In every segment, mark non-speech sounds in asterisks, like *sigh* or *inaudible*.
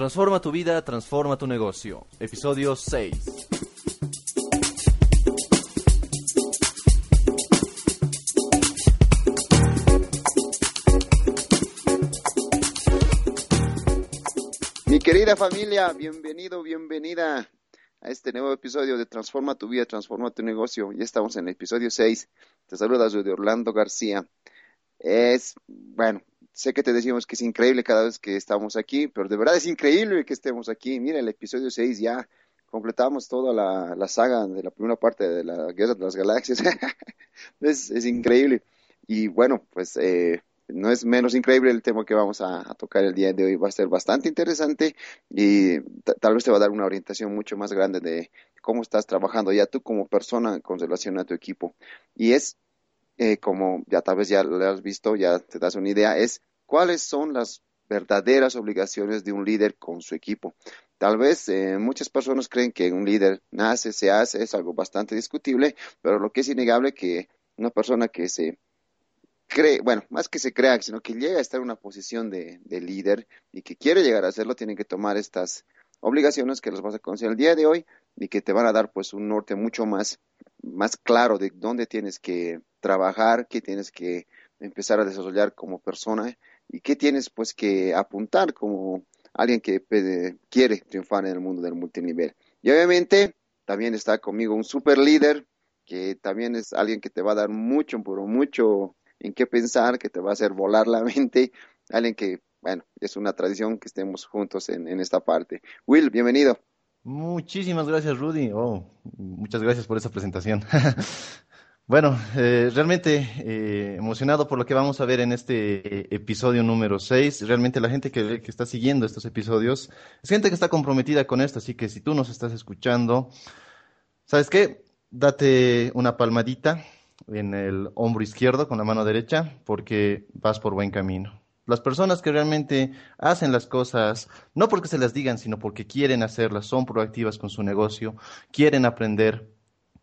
Transforma tu vida, transforma tu negocio. Episodio 6. Mi querida familia, bienvenido, bienvenida a este nuevo episodio de Transforma tu vida, transforma tu negocio. Ya estamos en el episodio 6. Te saluda de Orlando García. Es, bueno, sé que te decimos que es increíble cada vez que estamos aquí, pero de verdad es increíble que estemos aquí. Mira, el episodio 6 ya completamos toda la, saga de la primera parte de la Guerra de las Galaxias. *laughs* es, increíble. Y bueno, pues eh, no es menos increíble el tema que vamos a, tocar el día de hoy. Va a ser bastante interesante y tal vez te va a dar una orientación mucho más grande de cómo estás trabajando ya tú como persona con relación a tu equipo. Y es, eh, como ya tal vez ya lo has visto, ya te das una idea, es cuáles son las verdaderas obligaciones de un líder con su equipo. Tal vez eh, muchas personas creen que un líder nace, se hace, es algo bastante discutible, pero lo que es innegable que una persona que se cree, bueno, más que se crea, sino que llega a estar en una posición de, líder y que quiere llegar a hacerlo, tiene que tomar estas obligaciones que las vas a conocer el día de hoy y que te van a dar pues un norte mucho más, más claro de dónde tienes que trabajar, qué tienes que empezar a desarrollar como persona y qué tienes pues que apuntar como alguien que quiere triunfar en el mundo del multinivel. Y obviamente también está conmigo un super líder que también es alguien que te va a dar mucho, pero mucho en qué pensar, que te va a hacer volar la *laughs* mente, alguien que, bueno, es una tradición que estemos juntos en, esta parte. Will, bienvenido. Muchísimas gracias, Rudy. Oh, muchas gracias por esa presentación. *laughs* bueno, eh, realmente eh, emocionado por lo que vamos a ver en este episodio número 6. Realmente la gente que, que está siguiendo estos episodios es gente que está comprometida con esto, así que si tú nos estás escuchando, ¿sabes qué? Date una palmadita, en el hombro izquierdo con la mano derecha porque vas por buen camino. Las personas que realmente hacen las cosas, no porque se las digan, sino porque quieren hacerlas, son proactivas con su negocio, quieren aprender,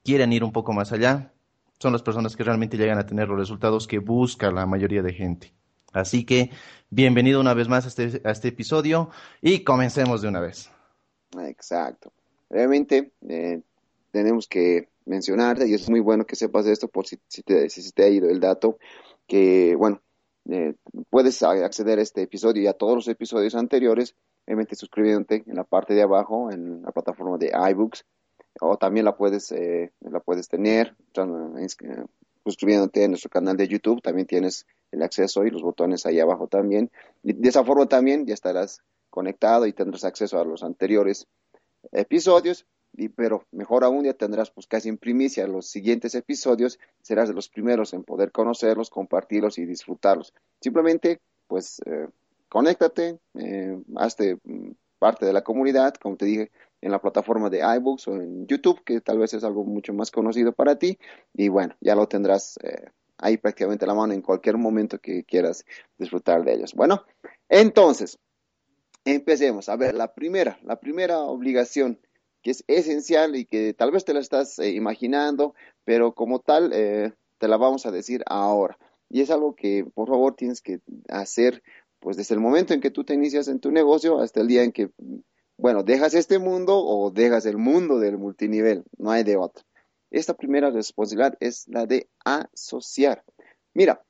quieren ir un poco más allá, son las personas que realmente llegan a tener los resultados que busca la mayoría de gente. Así que bienvenido una vez más a este, a este episodio y comencemos de una vez. Exacto. Realmente eh, tenemos que mencionarte y es muy bueno que sepas esto por si, te, si te ha ido el dato, que bueno, eh, puedes acceder a este episodio y a todos los episodios anteriores, obviamente suscribiéndote en la parte de abajo, en la plataforma de iBooks, o también la puedes, eh, la puedes tener suscribiéndote en nuestro canal de YouTube, también tienes el acceso y los botones ahí abajo también. De esa forma también ya estarás conectado y tendrás acceso a los anteriores episodios pero mejor aún ya tendrás pues casi en primicia los siguientes episodios, serás de los primeros en poder conocerlos, compartirlos y disfrutarlos. Simplemente pues eh, conéctate, eh, hazte mm, parte de la comunidad, como te dije, en la plataforma de iBooks o en YouTube, que tal vez es algo mucho más conocido para ti, y bueno, ya lo tendrás eh, ahí prácticamente a la mano en cualquier momento que quieras disfrutar de ellos. Bueno, entonces, empecemos. A ver, la primera, la primera obligación que es esencial y que tal vez te la estás eh, imaginando, pero como tal eh, te la vamos a decir ahora. Y es algo que por favor tienes que hacer pues desde el momento en que tú te inicias en tu negocio hasta el día en que, bueno, dejas este mundo o dejas el mundo del multinivel, no hay de otro. Esta primera responsabilidad es la de asociar. Mira,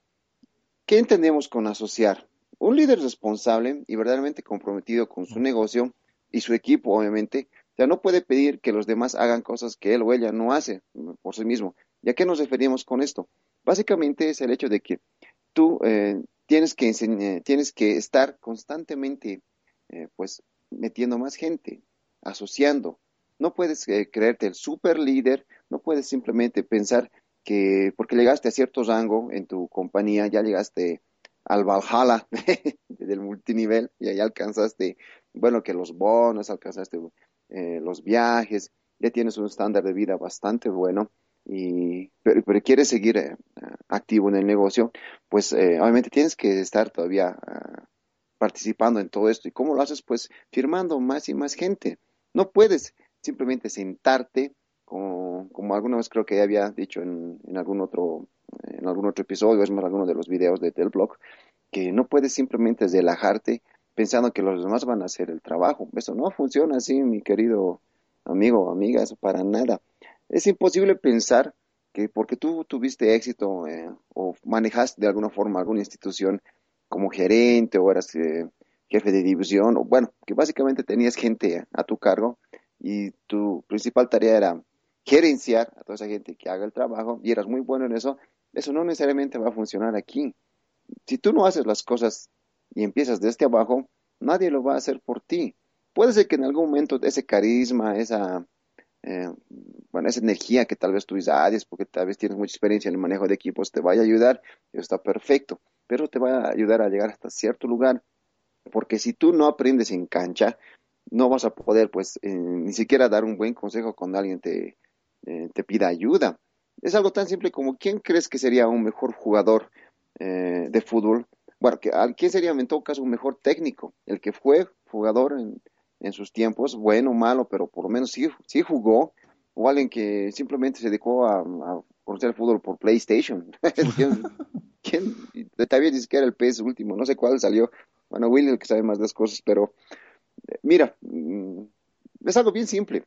¿qué entendemos con asociar? Un líder responsable y verdaderamente comprometido con su negocio y su equipo, obviamente, sea, no puede pedir que los demás hagan cosas que él o ella no hace por sí mismo. ¿Y a qué nos referimos con esto? Básicamente es el hecho de que tú eh, tienes, que tienes que estar constantemente eh, pues metiendo más gente, asociando. No puedes eh, creerte el super líder, no puedes simplemente pensar que porque llegaste a cierto rango en tu compañía, ya llegaste al Valhalla *laughs* del multinivel y ahí alcanzaste, bueno, que los bonos, alcanzaste eh, los viajes, ya tienes un estándar de vida bastante bueno, y, pero, quieres seguir eh, activo en el negocio, pues eh, obviamente tienes que estar todavía ah, participando en todo esto. ¿Y cómo lo haces? Pues firmando más y más gente. No puedes simplemente sentarte, como, como alguna vez creo que había dicho en, en, algún otro en algún otro episodio, es más, alguno de los videos de, del blog, que no puedes simplemente relajarte pensando que los demás van a hacer el trabajo. Eso no funciona así, mi querido amigo o amiga, eso para nada. Es imposible pensar que porque tú tuviste éxito eh, o manejaste de alguna forma alguna institución como gerente o eras eh, jefe de división, o bueno, que básicamente tenías gente a tu cargo y tu principal tarea era gerenciar a toda esa gente que haga el trabajo y eras muy bueno en eso, eso no necesariamente va a funcionar aquí. Si tú no haces las cosas y empiezas desde abajo, nadie lo va a hacer por ti. Puede ser que en algún momento ese carisma, esa, eh, bueno, esa energía que tal vez tú dices, porque tal vez tienes mucha experiencia en el manejo de equipos, te vaya a ayudar, eso está perfecto, pero te va a ayudar a llegar hasta cierto lugar, porque si tú no aprendes en cancha, no vas a poder, pues, eh, ni siquiera dar un buen consejo cuando alguien te, eh, te pida ayuda. Es algo tan simple como, ¿quién crees que sería un mejor jugador de fútbol? Bueno, ¿quién sería en todo caso un mejor técnico? El que fue jugador en, sus tiempos, bueno o malo, pero por lo menos sí, sí jugó, o alguien que simplemente se dedicó a, conocer el fútbol por PlayStation. *laughs* ¿Quién, quién? Todavía ni siquiera el PS último, no sé cuál salió. Bueno, Will el que sabe más de las cosas, pero eh, mira, mm, es algo bien simple.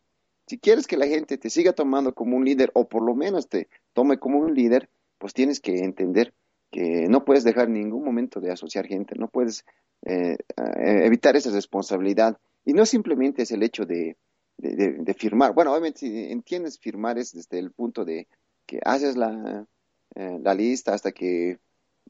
Si quieres que la gente te siga tomando como un líder, o por lo menos te tome como un líder, pues tienes que entender que no puedes dejar ningún momento de asociar gente, no puedes eh, eh, evitar esa responsabilidad y no simplemente es el hecho de, de, firmar. Bueno, obviamente si entiendes firmar es desde el punto de que haces la, eh, lista hasta que,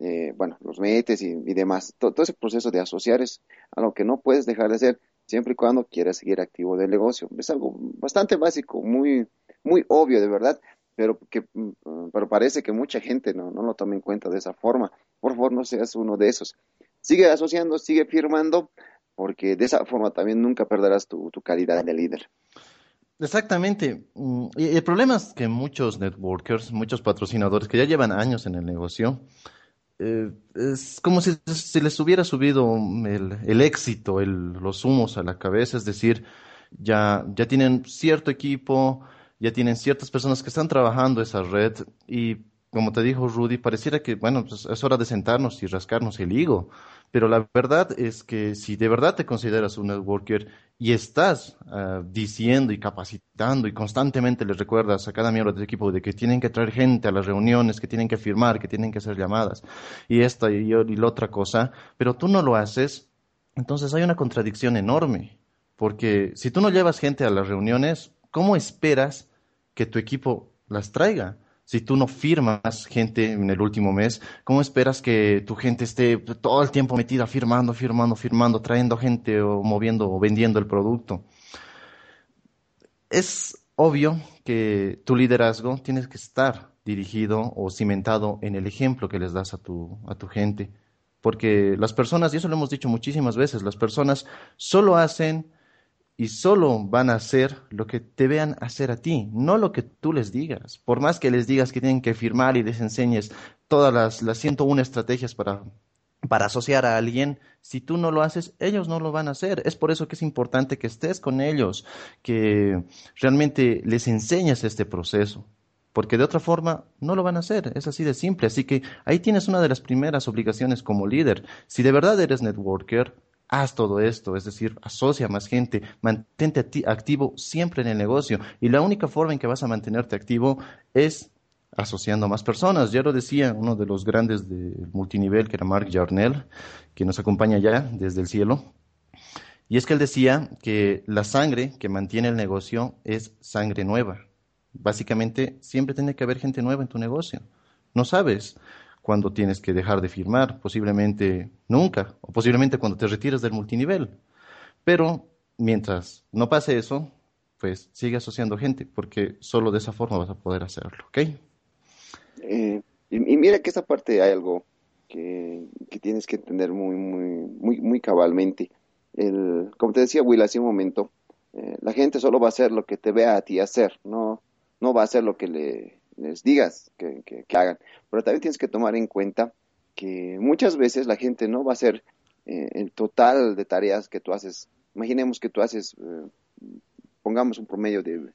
eh, bueno, los metes y, demás. Todo, ese proceso de asociar es algo que no puedes dejar de hacer siempre y cuando quieras seguir activo del negocio. Es algo bastante básico, muy, muy obvio de verdad, pero que mm, pero parece que mucha gente no, no lo toma en cuenta de esa forma. Por favor, no seas uno de esos. Sigue asociando, sigue firmando, porque de esa forma también nunca perderás tu, calidad de líder. Exactamente. Mm, y el problema es que muchos networkers, muchos patrocinadores que ya llevan años en el negocio, eh, es como si se les hubiera subido el, éxito, los humos a la cabeza, es decir, ya, ya tienen cierto equipo, ya tienen ciertas personas que están trabajando esa red y como te dijo Rudy, pareciera que, bueno, pues es hora de sentarnos y rascarnos el higo. Pero la verdad es que si de verdad te consideras un networker y estás ah, diciendo y capacitando y constantemente les recuerdas a cada miembro del equipo de que tienen que traer gente a las reuniones, que tienen que firmar, que tienen que hacer llamadas y esta y, y la otra cosa, pero tú no lo haces, entonces hay una contradicción enorme. Porque si tú no llevas gente a las reuniones, ¿cómo esperas que tu equipo las traiga? si tú no firmas gente en el último mes, ¿cómo esperas que tu gente esté todo el tiempo metida firmando, firmando, firmando, trayendo gente o moviendo o vendiendo el producto? Es obvio que tu liderazgo tiene que estar dirigido o cimentado en el ejemplo que les das a tu, a tu gente. Porque las personas, y eso lo hemos dicho muchísimas veces, las personas solo hacen y solo van a hacer lo que te vean hacer a ti, no lo que tú les digas. Por más que les digas que tienen que firmar y les enseñes todas las, las 101 estrategias para, para asociar a alguien, si tú no lo haces, ellos no lo van a hacer. Es por eso que es importante que estés con ellos, que realmente les enseñes este proceso. Porque de otra forma no lo van a hacer, es así de simple. Así que ahí tienes una de las primeras obligaciones como líder. Si de verdad eres networker, haz todo esto, es decir, asocia más gente, mantente activo siempre en el negocio. Y la única forma en que vas a mantenerte activo es asociando a más personas. Ya lo decía uno de los grandes del multinivel, que era Mark Jarnell, que nos acompaña ya desde el cielo. Y es que él decía que la sangre que mantiene el negocio es sangre nueva. Básicamente, siempre tiene que haber gente nueva en tu negocio. No sabes cuando tienes que dejar de firmar, posiblemente nunca, o posiblemente cuando te retires del multinivel. Pero mientras no pase eso, pues sigue asociando gente, porque solo de esa forma vas a poder hacerlo, ¿ok? Eh, y, mira que esta parte hay algo que, tienes que entender muy, muy, muy, muy cabalmente. El, como te decía Will hace un momento, eh, la gente solo va a hacer lo que te vea a ti hacer, no, no va a hacer lo que le, les digas que, hagan. Pero también tienes que tomar en cuenta que muchas veces la gente no va a hacer eh, el total de tareas que tú haces. Imaginemos que tú haces, eh, pongamos un promedio de,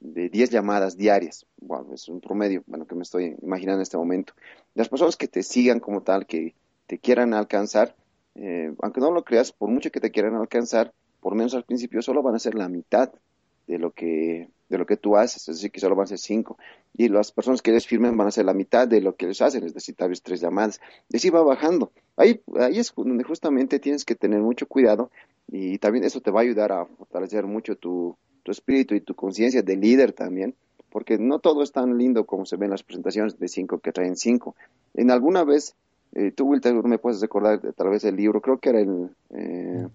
de 10 llamadas diarias. Bueno, es un promedio, bueno, que me estoy imaginando en este momento. Las personas que te sigan como tal, que te quieran alcanzar, eh, aunque no lo creas, por mucho que te quieran alcanzar, por menos al principio solo van a ser la mitad de lo que de lo que tú haces, es decir, que solo van a ser cinco. Y las personas que les firmen van a ser la mitad de lo que les hacen, es decir, tal vez tres llamadas. Y así va bajando. Ahí, ahí es donde justamente tienes que tener mucho cuidado y también eso te va a ayudar a fortalecer mucho tu, tu espíritu y tu conciencia de líder también, porque no todo es tan lindo como se ve en las presentaciones de cinco que traen cinco. En alguna vez, eh, tú, Will, me puedes recordar tal vez el libro, creo que era el, eh,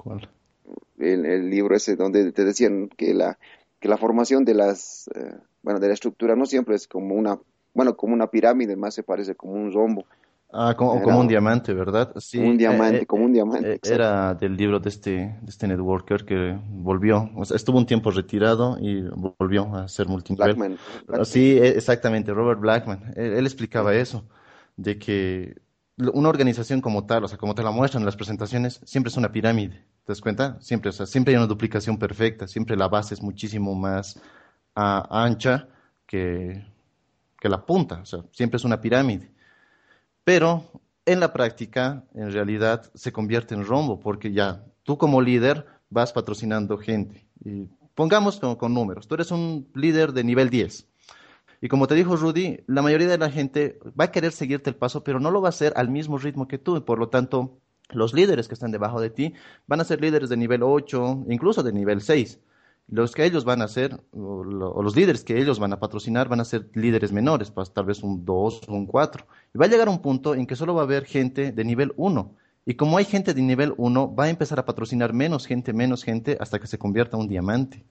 el, el, libro ese donde te decían que la, que la formación de las, eh, bueno, de la estructura no siempre es como una, bueno, como una pirámide, más se parece como un rombo. Ah, como, como un diamante, ¿verdad? Sí. un diamante, eh, como un diamante. Eh, era del libro de este, de este networker que volvió, o sea, estuvo un tiempo retirado y volvió a ser multinivel. Blackman. Sí, e, exactamente, Robert Blackman. Él, explicaba eso, de que una organización como tal, o sea, como te la muestran en las presentaciones, siempre es una pirámide. ¿Te das cuenta? Siempre, o sea, siempre hay una duplicación perfecta, siempre la base es muchísimo más ancha que, que la punta, o sea, siempre es una pirámide. Pero en la práctica, en realidad, se convierte en rombo, porque ya tú como líder vas patrocinando gente. Y pongamos con, números, tú eres un líder de nivel 10. Y como te dijo Rudy, la mayoría de la gente va a querer seguirte el paso, pero no lo va a hacer al mismo ritmo que tú. Y por lo tanto, los líderes que están debajo de ti van a ser líderes de nivel 8, incluso de nivel 6 los que ellos van a ser, o, los líderes que ellos van a patrocinar, van a ser líderes menores, pues, tal vez un 2 o un 4. Y va a llegar un punto en que solo va a haber gente de nivel 1. Y como hay gente de nivel 1, va a empezar a patrocinar menos gente, menos gente, hasta que se convierta en un diamante.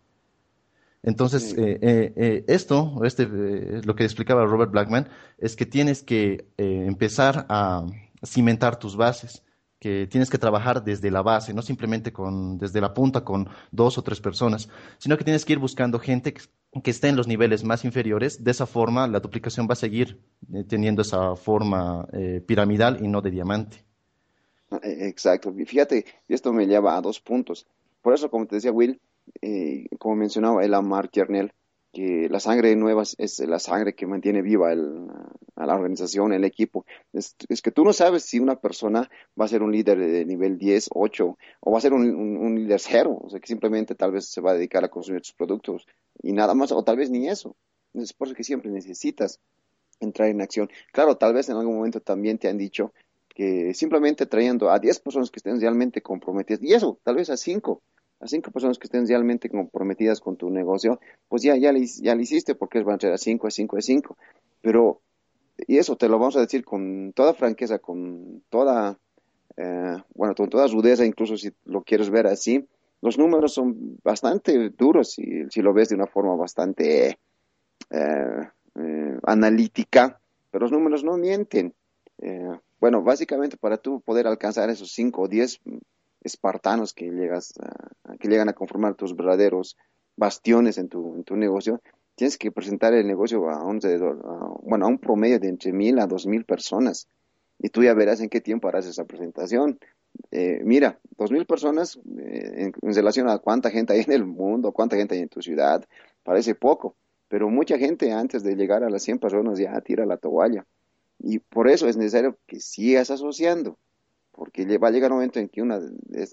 Entonces, eh, eh, eh, esto, este, lo que explicaba Robert Blackman, es que tienes que empezar a cimentar tus bases que tienes que trabajar desde la base, no simplemente con, desde la punta con dos o tres personas, sino que tienes que ir buscando gente que, esté en los niveles más inferiores. De esa forma, la duplicación va a seguir eh, teniendo esa forma eh, piramidal y no de diamante. E, exacto. Fíjate, esto me lleva a dos puntos. Por eso, como te decía Will, eh, como mencionaba el Amar Kernel, que la sangre nueva es la sangre que mantiene viva a la organización, el equipo. Es, que tú no sabes si una persona va a ser un líder de nivel 10, 8 o va a ser un, un, líder cero, o sea que simplemente tal vez se va a dedicar a consumir tus productos y nada más, o tal vez ni eso. Es por eso que siempre necesitas entrar en acción. Claro, tal vez en algún momento también te han dicho que simplemente trayendo a 10 personas que estén realmente comprometidas, y eso, tal vez a 5, a cinco personas que estén realmente comprometidas con tu negocio, pues ya, ya, le, ya le hiciste porque es van a ser a cinco, a cinco, a cinco. Pero, y eso te lo vamos a decir con toda franqueza, con toda, eh, bueno, con toda rudeza, incluso si lo quieres ver así, los números son bastante duros si, si lo ves de una forma bastante eh, eh, analítica, pero los números no mienten. bueno, básicamente para tú poder alcanzar esos cinco o diez espartanos que, llegas que llegan a conformar tus verdaderos bastiones en tu, en tu negocio, tienes que presentar el negocio a un, bueno, a un promedio de entre mil a dos mil personas. Y tú ya verás en qué tiempo harás esa presentación. Eh, mira, dos mil personas eh, en, relación a cuánta gente hay en el mundo, cuánta gente hay en tu ciudad, parece poco. Pero mucha gente antes de llegar a las 100 personas ya tira la toalla. Y por eso es necesario que sigas asociando porque va a llegar un momento en que una,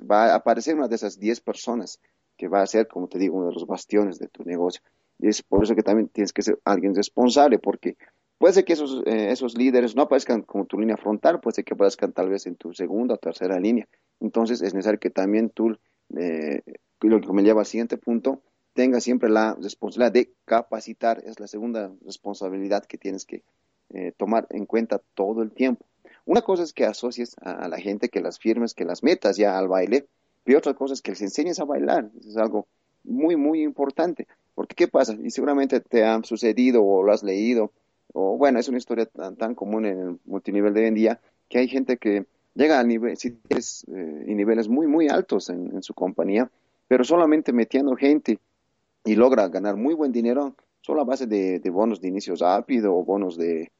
va a aparecer una de esas 10 personas que va a ser, como te digo, uno de los bastiones de tu negocio. Y es por eso que también tienes que ser alguien responsable, porque puede ser que esos, eh, esos líderes no aparezcan como tu línea frontal, puede ser que aparezcan tal vez en tu segunda o tercera línea. Entonces es necesario que también tú, eh, lo que me lleva al siguiente punto, tengas siempre la responsabilidad de capacitar. Es la segunda responsabilidad que tienes que eh, tomar en cuenta todo el tiempo. Una cosa es que asocies a, la gente, que las firmes, que las metas ya al baile, y otra cosa es que les enseñes a bailar. Eso es algo muy, muy importante. Porque, ¿qué pasa? Y seguramente te ha sucedido o lo has leído, o bueno, es una historia tan, tan común en el multinivel de hoy en día, que hay gente que llega a niveles, eh, y niveles muy, muy altos en, su compañía, pero solamente metiendo gente y logra ganar muy buen dinero solo a base de, de bonos de inicio rápido o bonos de,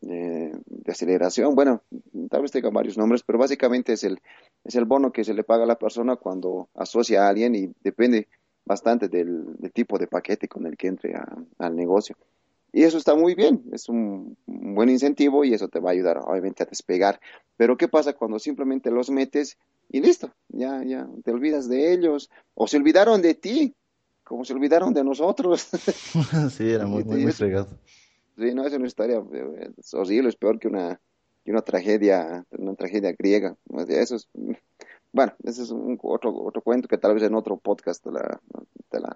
de aceleración. Bueno, tal vez tenga varios nombres, pero básicamente es el, es el bono que se le paga a la persona cuando asocia a alguien y depende bastante del, tipo de paquete con el que entre al negocio. Y eso está muy bien, es un, buen incentivo y eso te va a ayudar obviamente a despegar. Pero ¿qué pasa cuando simplemente los metes y listo, ya, ya, te olvidas de ellos, o se olvidaron de ti, como se olvidaron de nosotros. *laughs* sí, era muy, muy, muy fregado. Sí, no, es una historia es horrible, es peor que una, que una tragedia, una tragedia griega. Eso es, bueno, ese es un, otro, otro cuento que tal vez en otro podcast te la,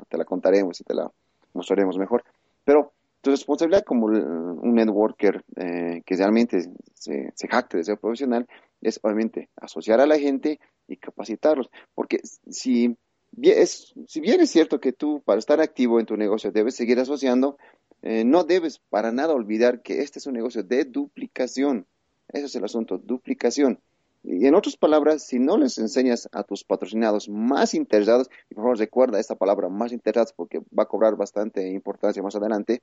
te la, contaremos y te la mostraremos mejor. Pero tu responsabilidad como un networker eh, que realmente se, se jacte de ser profesional es obviamente asociar a la gente y capacitarlos. Porque si es, si bien es cierto que tú para estar activo en tu negocio debes seguir asociando, eh, no debes para nada olvidar que este es un negocio de duplicación. Ese es el asunto, duplicación. Y en otras palabras, si no les enseñas a tus patrocinados más interesados, y por favor recuerda esta palabra más interesados porque va a cobrar bastante importancia más adelante,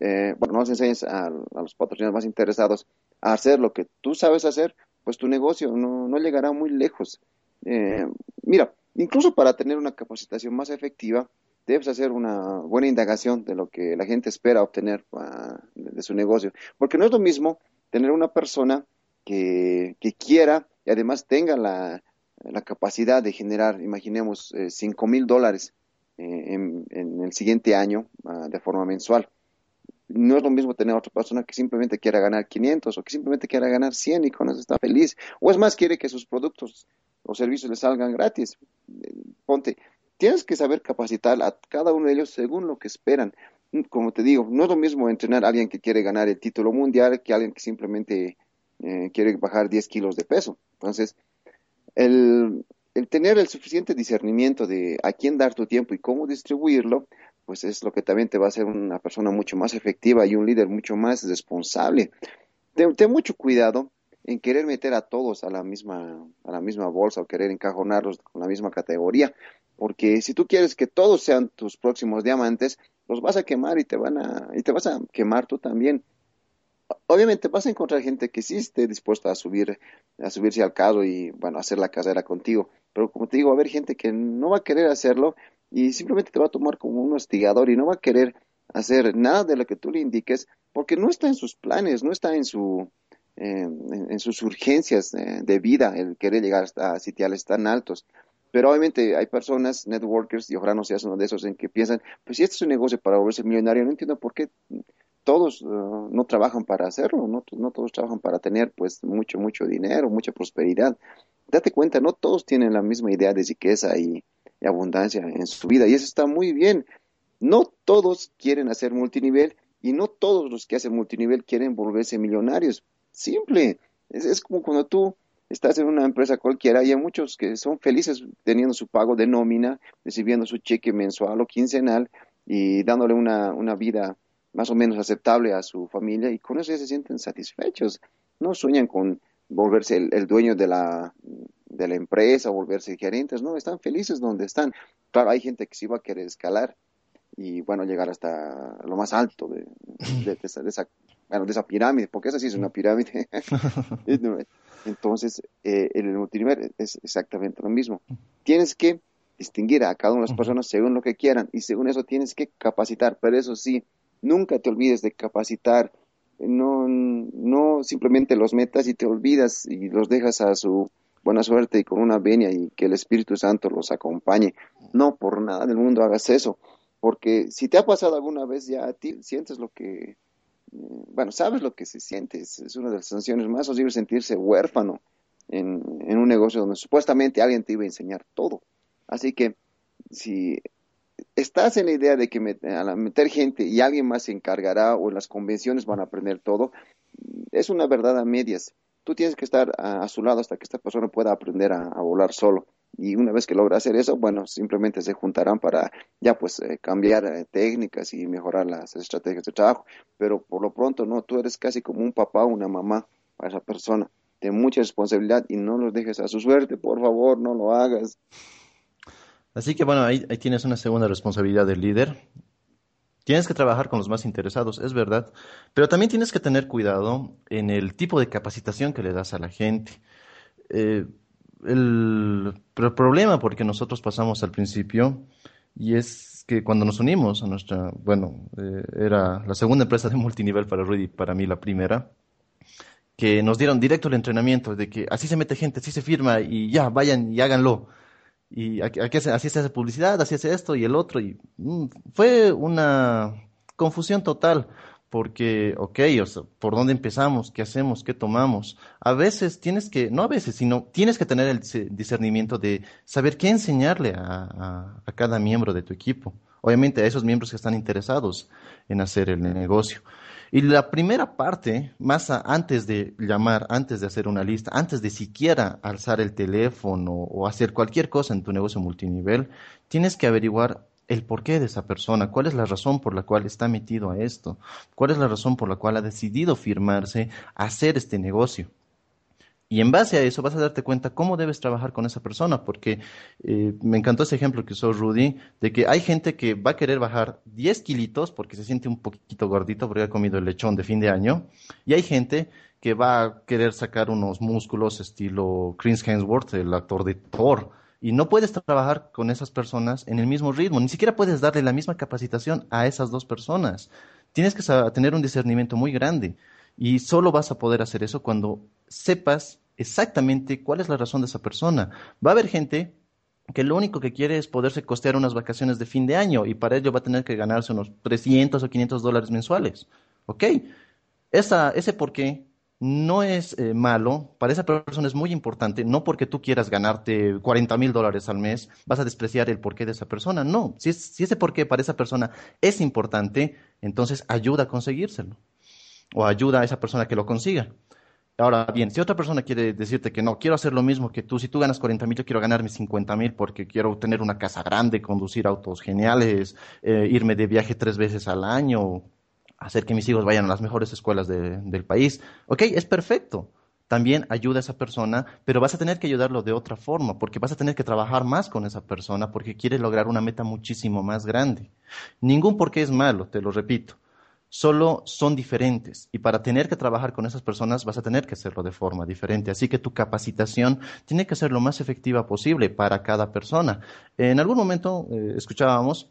eh, bueno, no les enseñas a, los patrocinados más interesados a hacer lo que tú sabes hacer, pues tu negocio no, no llegará muy lejos. Eh, mira, incluso para tener una capacitación más efectiva, debes hacer una buena indagación de lo que la gente espera obtener ah, de su negocio, porque no es lo mismo tener una persona que, quiera y además tenga la, capacidad de generar, imaginemos, eh, cinco mil dólares eh, en, el siguiente año ah, de forma mensual. No es lo mismo tener a otra persona que simplemente quiera ganar 500 o que simplemente quiera ganar 100 y con eso está feliz. O es más, quiere que sus productos o servicios le salgan gratis. Ponte, tienes que saber capacitar a cada uno de ellos según lo que esperan. Como te digo, no es lo mismo entrenar a alguien que quiere ganar el título mundial que alguien que simplemente eh, quiere bajar 10 kilos de peso. Entonces, el, tener el suficiente discernimiento de a quién dar tu tiempo y cómo distribuirlo, pues es lo que también te va a hacer una persona mucho más efectiva y un líder mucho más responsable. Ten, mucho cuidado en querer meter a todos a la misma a la misma bolsa o querer encajonarlos con la misma categoría, porque si tú quieres que todos sean tus próximos diamantes, los vas a quemar y te van a y te vas a quemar tú también obviamente vas a encontrar gente que sí esté dispuesta a subir, a subirse al carro y, bueno, hacer la carrera contigo. Pero como te digo, va a haber gente que no va a querer hacerlo y simplemente te va a tomar como un hostigador y no va a querer hacer nada de lo que tú le indiques porque no está en sus planes, no está en su en, sus urgencias de vida el querer llegar a sitiales tan altos. Pero obviamente hay personas, networkers, y ojalá no seas uno de esos en que piensan, pues si este es un negocio para volverse millonario, no entiendo por qué todos uh, no trabajan para hacerlo, no, no, todos trabajan para tener pues mucho, mucho dinero, mucha prosperidad. Date cuenta, no todos tienen la misma idea de riqueza y, abundancia en su vida y eso está muy bien. No todos quieren hacer multinivel y no todos los que hacen multinivel quieren volverse millonarios. Simple. Es, como cuando tú estás en una empresa cualquiera y hay muchos que son felices teniendo su pago de nómina, recibiendo su cheque mensual o quincenal y dándole una, una vida más o menos aceptable a su familia y con eso ya se sienten satisfechos. No sueñan con volverse el, dueño de la, de la empresa volverse gerentes, no, están felices donde están. Claro, hay gente que sí va a querer escalar y bueno, llegar hasta lo más alto de, esa, de esa, pirámide, porque esa sí es una pirámide. *laughs* *laughs* Entonces, eh, en el multinivel es exactamente lo mismo. Tienes que distinguir a cada una de las personas según lo que quieran y según eso tienes que capacitar, pero eso sí, Nunca te olvides de capacitar. No, no simplemente los metas y te olvidas y los dejas a su buena suerte y con una venia y que el Espíritu Santo los acompañe. No, por nada del mundo hagas eso. Porque si te ha pasado alguna vez ya a ti, sientes lo que, bueno, sabes lo que se siente. Es, una de las sensaciones más horribles sentirse huérfano en, un negocio donde supuestamente alguien te iba a enseñar todo. Así que si estás en la idea de que al meter gente y alguien más se encargará o en las convenciones van a aprender todo, es una verdad a medias. Tú tienes que estar a, su lado hasta que esta persona pueda aprender a, volar solo. Y una vez que logra hacer eso, bueno, simplemente se juntarán para ya pues eh, cambiar eh, técnicas y mejorar las estrategias de trabajo. Pero por lo pronto, no, tú eres casi como un papá o una mamá para esa persona. Ten mucha responsabilidad y no los dejes a su suerte, por favor, no lo hagas. Así que bueno, ahí, tienes una segunda responsabilidad del líder. Tienes que trabajar con los más interesados, es verdad, pero también tienes que tener cuidado en el tipo de capacitación que le das a la gente. Eh, el, problema porque nosotros pasamos al principio y es que cuando nos unimos a nuestra, bueno, eh, era la segunda empresa de multinivel para Rudy, para mí la primera, que nos dieron directo el entrenamiento, de que así se mete gente, así se firma y ya, vayan y háganlo. Y aquí, así se hace publicidad, así hace esto y el otro. Y mm, fue una confusión total porque, ok, o sea, ¿por dónde empezamos? ¿Qué hacemos? ¿Qué tomamos? A veces tienes que, no a veces, sino tienes que tener el discernimiento de saber qué enseñarle a, cada miembro de tu equipo. Obviamente a esos miembros que están interesados en hacer el negocio. Y la primera parte, más antes de llamar, antes de hacer una lista, antes de siquiera alzar el teléfono o hacer cualquier cosa en tu negocio multinivel, tienes que averiguar el porqué de esa persona, cuál es la razón por la cual está metido a esto, cuál es la razón por la cual ha decidido firmarse hacer este negocio. Y en base a eso vas a darte cuenta cómo debes trabajar con esa persona, porque eh, me encantó ese ejemplo que usó Rudy, de que hay gente que va a querer bajar 10 kilitos porque se siente un poquito gordito porque ha comido el lechón de fin de año, y hay gente que va a querer sacar unos músculos estilo Chris Hemsworth, el actor de Thor, y no puedes trabajar con esas personas en el mismo ritmo, ni siquiera puedes darle la misma capacitación a esas dos personas. Tienes que tener un discernimiento muy grande y solo vas a poder hacer eso cuando sepas exactamente cuál es la razón de esa persona. Va a haber gente que lo único que quiere es poderse costear unas vacaciones de fin de año y para ello va a tener que ganarse unos 300 o 500 dólares mensuales. ¿Ok? Esa, ese por qué no es eh, malo, para esa persona es muy importante, no porque tú quieras ganarte 40 mil dólares al mes, vas a despreciar el porqué de esa persona, no, si, si ese porqué para esa persona es importante, entonces ayuda a conseguírselo, o ayuda a esa persona que lo consiga. Ahora bien, si otra persona quiere decirte que no, quiero hacer lo mismo que tú, si tú ganas 40 mil, yo quiero ganarme 50 mil porque quiero tener una casa grande, conducir autos geniales, eh, irme de viaje tres veces al año, hacer que mis hijos vayan a las mejores escuelas del país. Ok, es perfecto. También ayuda a esa persona, pero vas a tener que ayudarlo de otra forma, porque vas a tener que trabajar más con esa persona, porque quieres lograr una meta muchísimo más grande. Ningún porque es malo, te lo repito. Solo son diferentes y para tener que trabajar con esas personas vas a tener que hacerlo de forma diferente. Así que tu capacitación tiene que ser lo más efectiva posible para cada persona. En algún momento eh, escuchábamos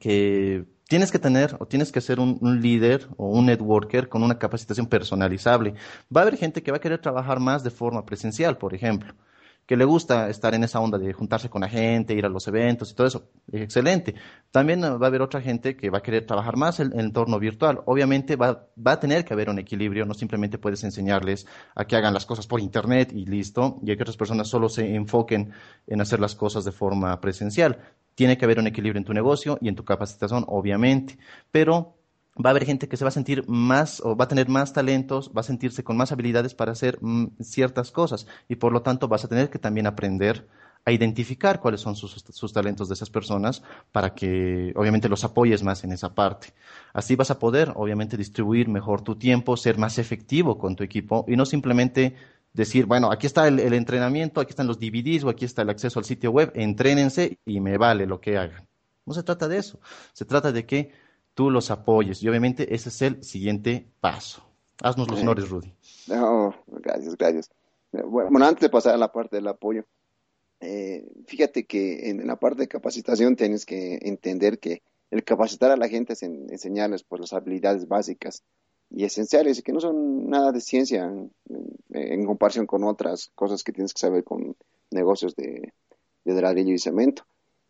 que tienes que tener o tienes que ser un, líder o un networker con una capacitación personalizable. Va a haber gente que va a querer trabajar más de forma presencial, por ejemplo, que le gusta estar en esa onda de juntarse con la gente, ir a los eventos y todo eso. Excelente. También va a haber otra gente que va a querer trabajar más en el entorno virtual. Obviamente va, va a tener que haber un equilibrio, no simplemente puedes enseñarles a que hagan las cosas por internet y listo, y que otras personas solo se enfoquen en hacer las cosas de forma presencial. Tiene que haber un equilibrio en tu negocio y en tu capacitación, obviamente, pero va a haber gente que se va a sentir más o va a tener más talentos, va a sentirse con más habilidades para hacer mm, ciertas cosas y por lo tanto vas a tener que también aprender a identificar cuáles son sus, sus, talentos de esas personas para que obviamente los apoyes más en esa parte. Así vas a poder obviamente distribuir mejor tu tiempo, ser más efectivo con tu equipo y no simplemente decir, bueno, aquí está el, entrenamiento, aquí están los DVDs o aquí está el acceso al sitio web, entrénense y me vale lo que hagan. No se trata de eso, se trata de que tú los apoyes y obviamente ese es el siguiente paso. Haznos los honores, Rudy. No, gracias, gracias. Bueno, antes de pasar a la parte del apoyo, eh, fíjate que en la parte de capacitación tienes que entender que el capacitar a la gente es enseñarles pues, las habilidades básicas y esenciales que no son nada de ciencia en, comparación con otras cosas que tienes que saber con negocios de, de ladrillo y cemento.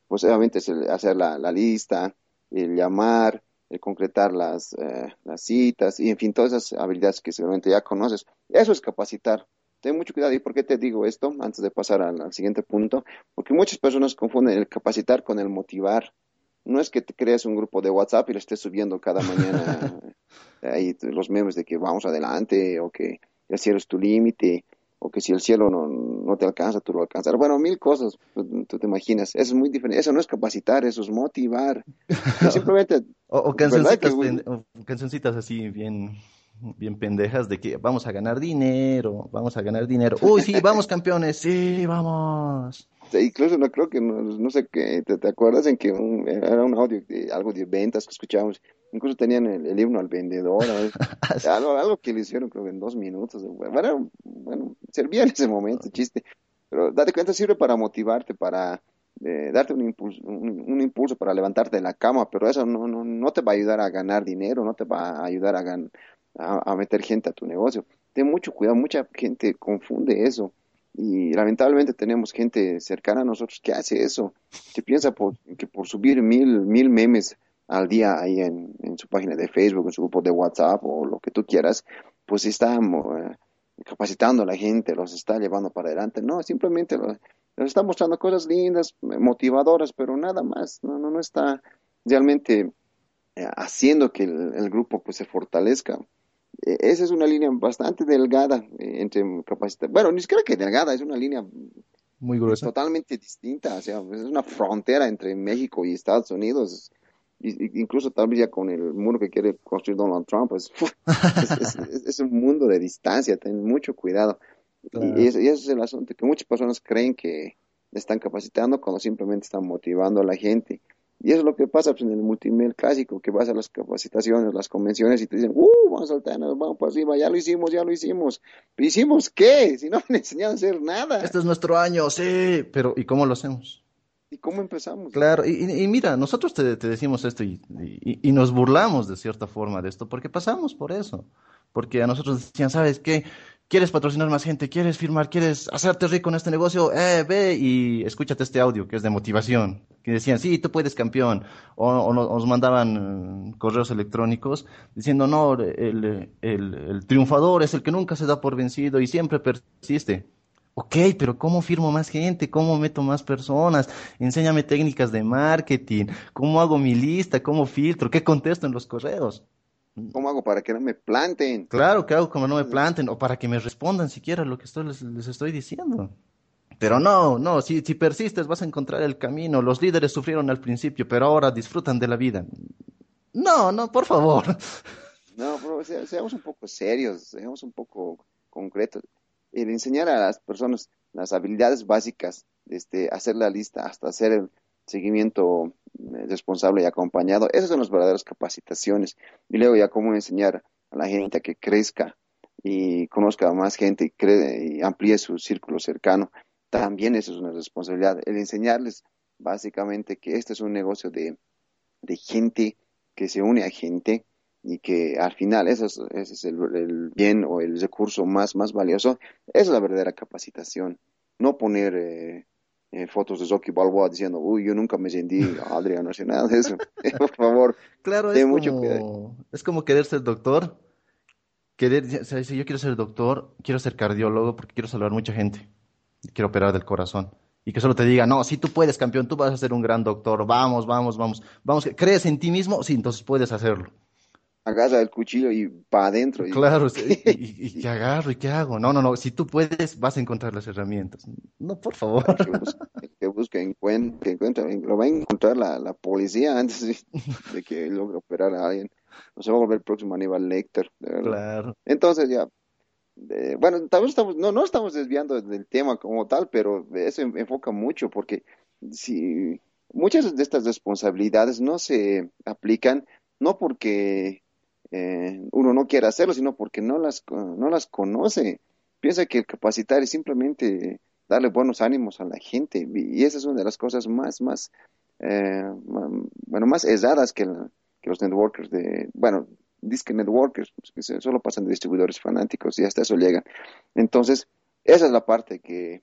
Pues obviamente es hacer la, lista, el llamar, el concretar las, eh, las citas y en fin, todas esas habilidades que seguramente ya conoces. Eso es capacitar. Ten mucho cuidado. ¿Y por qué te digo esto? Antes de pasar al siguiente punto. Porque muchas personas confunden el capacitar con el motivar no es que te crees un grupo de WhatsApp y lo estés subiendo cada mañana *laughs* ahí los memes de que vamos adelante o que el cielo es tu límite o que si el cielo no, no te alcanza, tú lo alcanzas. Bueno, mil cosas, tú te imaginas. Eso es muy diferente. Eso no es capacitar, eso es motivar. *laughs* Simplemente... o, cancioncitas, así bien bien pendejas de que vamos a ganar dinero, vamos a ganar dinero. Uy, sí, vamos *laughs* campeones, sí, vamos incluso no creo que, no, sé qué, ¿te, acuerdas en que era un audio, de, algo de ventas que escuchábamos? Incluso tenían el, himno al vendedor, *laughs* algo, algo que le hicieron creo en dos minutos. Bueno, bueno, servía en ese momento, chiste. Pero date cuenta, sirve para motivarte, para eh, darte un impulso, un, impulso para levantarte de la cama, pero eso no, no, no te va a ayudar a ganar dinero, no te va a ayudar a, a, a meter gente a tu negocio ten mucho cuidado, mucha gente confunde eso. Y lamentablemente tenemos gente cercana a nosotros que hace eso, que piensa por, que por subir mil, mil memes al día ahí en, su página de Facebook, en su grupo de WhatsApp o lo que tú quieras, pues está eh, capacitando a la gente, los está llevando para adelante. No, simplemente los, está mostrando cosas lindas, motivadoras, pero nada más. No, no, no está realmente eh, haciendo que el, grupo pues se fortalezca. E, esa es una línea bastante delgada eh, entre capacidad. Bueno, ni siquiera que delgada, es una línea muy gruesa. Totalmente distinta, o sea, es una frontera entre México y Estados Unidos. Incluso tal vez ya con el muro que quiere construir Donald Trump, pues, *laughs* es, un mundo de distancia, ten mucho cuidado. Y, ese es el asunto, que muchas personas creen que están capacitando cuando simplemente están motivando a la gente. Y eso es lo que pasa pues, en el multinivel clásico, que vas a las capacitaciones, las convenciones y te dicen, ¡uh! Vamos a saltar, vamos para arriba, ya lo hicimos, ya lo hicimos. ¿Hicimos qué? Si no me enseñado a hacer nada. Este es nuestro año, sí, pero ¿y cómo lo hacemos? ¿Y cómo empezamos? Claro, y, mira, nosotros te, decimos esto y, nos burlamos de cierta forma de esto, porque pasamos por eso. Porque a nosotros decían, ¿sabes qué? ¿Quieres patrocinar más gente? ¿Quieres firmar? ¿Quieres hacerte rico en este negocio? Eh, ve y escúchate este audio que es de motivación. Que decían, sí, tú puedes campeón. O, nos mandaban eh, correos electrónicos diciendo, no, el, triunfador es el que nunca se da por vencido y siempre persiste. Ok, pero ¿cómo firmo más gente? ¿Cómo meto más personas? Enséñame técnicas de marketing. ¿Cómo hago mi lista? ¿Cómo filtro? ¿Qué contesto en los correos? ¿Cómo hago para que no me planten? Claro, ¿qué hago como no me planten? O para que me respondan siquiera lo que estoy, les, estoy diciendo. Pero no, no, si, si persistes vas a encontrar el camino. Los líderes sufrieron al principio, pero ahora disfrutan de la vida. No, no, por favor. No, pero seamos un poco serios, seamos un poco concretos. El enseñar a las personas las habilidades básicas, este, hacer la lista, hasta hacer el seguimiento eh, responsable y acompañado. Esas son las verdaderas capacitaciones. Y luego ya cómo enseñar a la gente a que crezca y conozca a más gente y, y amplíe su círculo cercano. También eso es una responsabilidad. El enseñarles básicamente que este es un negocio de, de gente que se une a gente y que al final ese es, ese es el, bien o el recurso más, más valioso. Es la verdadera capacitación. No poner eh, eh, fotos de Zoki Balboa diciendo, uy, yo nunca me sentí *laughs* Adrián, no sé nada de eso. *laughs* Por favor. Claro, es, como, es como querer ser doctor. Querer, si yo quiero ser doctor, quiero ser cardiólogo porque quiero salvar mucha gente. Quiero operar del corazón. Y que solo te diga, no, si tú puedes, campeón, tú vas a ser un gran doctor. Vamos, vamos, vamos. Vamos, ¿crees en ti mismo? Sí, entonces puedes hacerlo agarra el cuchillo y para adentro. Claro, *laughs* y, qué agarro y qué hago. No, no, no, si tú puedes, vas a encontrar las herramientas. No, por favor. Que busque, que encuentre, lo va a encontrar la, policía antes de, que logre operar a alguien. No se va a volver el próximo Aníbal Lecter. Claro. Entonces ya, bueno, tal vez estamos, no, no estamos desviando del tema como tal, pero eso enfoca mucho porque si muchas de estas responsabilidades no se aplican no porque eh, uno no quiere hacerlo, sino porque no las, no las conoce. Piensa que el capacitar es simplemente darle buenos ánimos a la gente y esa es una de las cosas más, más, eh, bueno, más que, que, los networkers de, bueno, disque networkers, pues, que solo pasan de distribuidores fanáticos y hasta eso llegan. Entonces, esa es la parte que,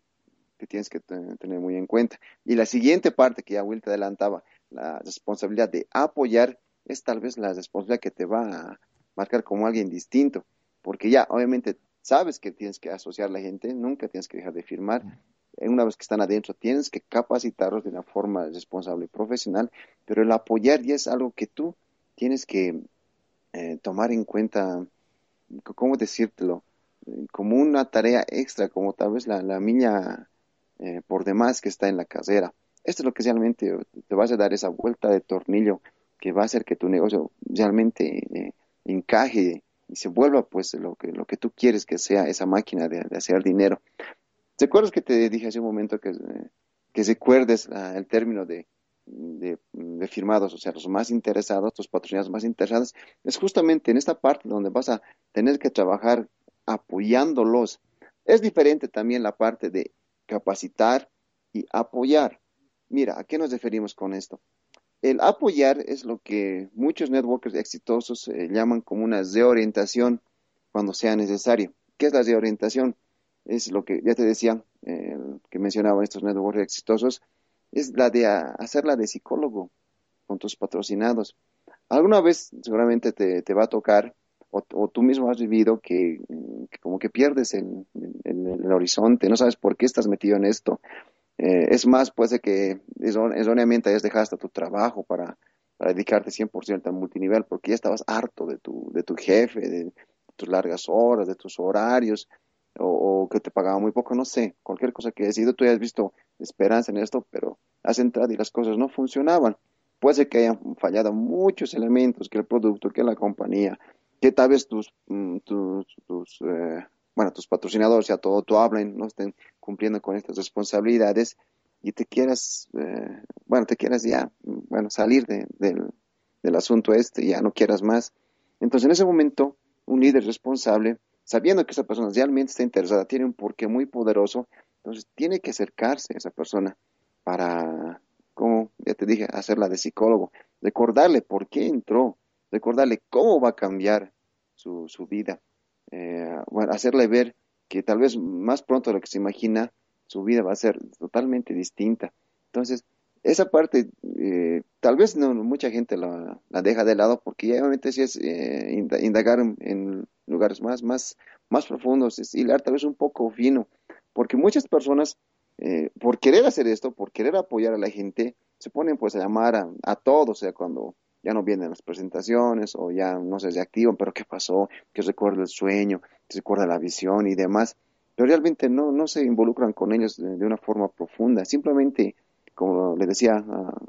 que tienes que tener muy en cuenta. Y la siguiente parte que ya Will te adelantaba, la responsabilidad de apoyar es tal vez la responsabilidad que te va a marcar como alguien distinto, porque ya obviamente sabes que tienes que asociar a la gente, nunca tienes que dejar de firmar. Una vez que están adentro, tienes que capacitarlos de una forma responsable y profesional, pero el apoyar ya es algo que tú tienes que eh, tomar en cuenta, ¿cómo decírtelo? Como una tarea extra, como tal vez la, la milla eh, por demás que está en la casera. Esto es lo que realmente te vas a dar esa vuelta de tornillo que va a hacer que tu negocio realmente eh, encaje y se vuelva pues lo que, lo que tú quieres que sea esa máquina de, hacer dinero. ¿Te acuerdas que te dije hace un momento que, eh, que recuerdes ah, el término de, de, firmados, o sea, los más interesados, tus patrocinados más interesados? Es justamente en esta parte donde vas a tener que trabajar apoyándolos. Es diferente también la parte de capacitar y apoyar. Mira, ¿a qué nos referimos con esto? El apoyar es lo que muchos networkers exitosos eh, llaman como una reorientación cuando sea necesario. ¿qué es la reorientación? Es lo que ya te decía, eh, que mencionaba estos networks exitosos, es la de hacerla de psicólogo con tus patrocinados. Alguna vez seguramente te, va a tocar, o, tú mismo has vivido, que, como que pierdes el, el, horizonte, no sabes por qué estás metido en esto. Eh, es más, puede que erróneamente hayas dejado tu trabajo para, para dedicarte 100% al multinivel, porque ya estabas harto de tu, de tu jefe, de tus largas horas, de tus horarios, o, que te pagaba muy poco, no sé, cualquier cosa que sido, tú hayas visto esperanza en esto, pero has entrado y las cosas no funcionaban. Puede ser que hayan fallado muchos elementos, que el producto, que la compañía, que tal vez tus, mm, tus, tus eh, bueno, tus patrocinadores, ya todo tú hablen, no estén cumpliendo con estas responsabilidades y te quieras, eh, bueno, te quieras ya, bueno, salir de, del, del asunto este, ya no quieras más. Entonces, en ese momento, un líder responsable sabiendo que esa persona realmente está interesada, tiene un porqué muy poderoso, entonces tiene que acercarse a esa persona para, como ya te dije, hacerla de psicólogo, recordarle por qué entró, recordarle cómo va a cambiar su, su vida, eh, bueno, hacerle ver que tal vez más pronto de lo que se imagina, su vida va a ser totalmente distinta. Entonces, esa parte eh, tal vez no mucha gente la, deja de lado porque obviamente si es eh, indagar en, lugares más más más profundos es hilar tal vez un poco fino porque muchas personas eh, por querer hacer esto por querer apoyar a la gente se ponen pues a llamar a, a todos o sea cuando ya no vienen las presentaciones o ya no se activan pero qué pasó que recuerda el sueño que recuerda la visión y demás pero realmente no no se involucran con ellos de una forma profunda. Simplemente como le decía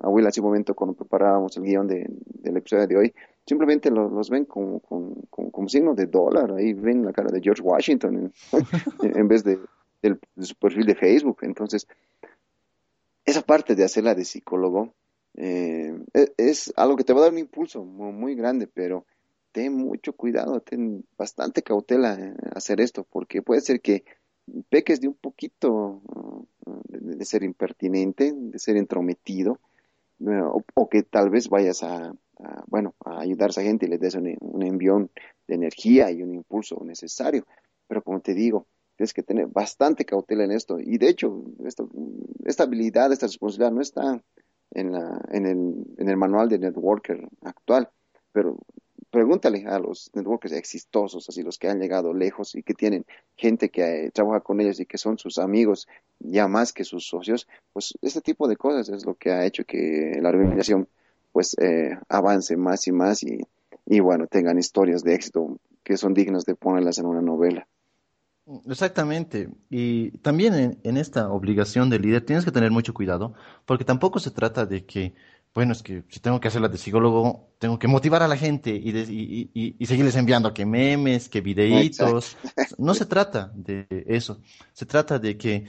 a, Will hace un momento cuando preparábamos el guion de, del episodio de hoy, simplemente los, ven como, como, signo de dólar, ahí ven la cara de George Washington en, *laughs* vez de, su perfil de Facebook. Entonces, esa parte de hacerla de psicólogo eh, e, es, algo que te va a dar un impulso muy, grande, pero ten mucho cuidado, ten bastante cautela en hacer esto, porque puede ser que peques de un poquito de, ser impertinente, de ser entrometido, o, que tal vez vayas a, bueno, a ayudar a esa gente y les des un, envión de energía y un impulso necesario. Pero como te digo, tienes que tener bastante cautela en esto. Y de hecho, esta habilidad, esta responsabilidad no está en, la, en, el, en el manual de networker actual, pero pregúntale a los networkers exitosos, así los que han llegado lejos y que tienen gente que eh, trabaja con ellos y que son sus amigos ya más que sus socios, pues este tipo de cosas es lo que ha hecho que la organización pues eh, avance más y más y, y bueno, tengan historias de éxito que son dignas de ponerlas en una novela. Exactamente. Y también en, en, esta obligación de líder tienes que tener mucho cuidado, porque tampoco se trata de que bueno, es que si tengo que hacerla de psicólogo, tengo que motivar a la gente y, seguirles enviando que memes, que videitos. No se trata de eso. Se trata de que,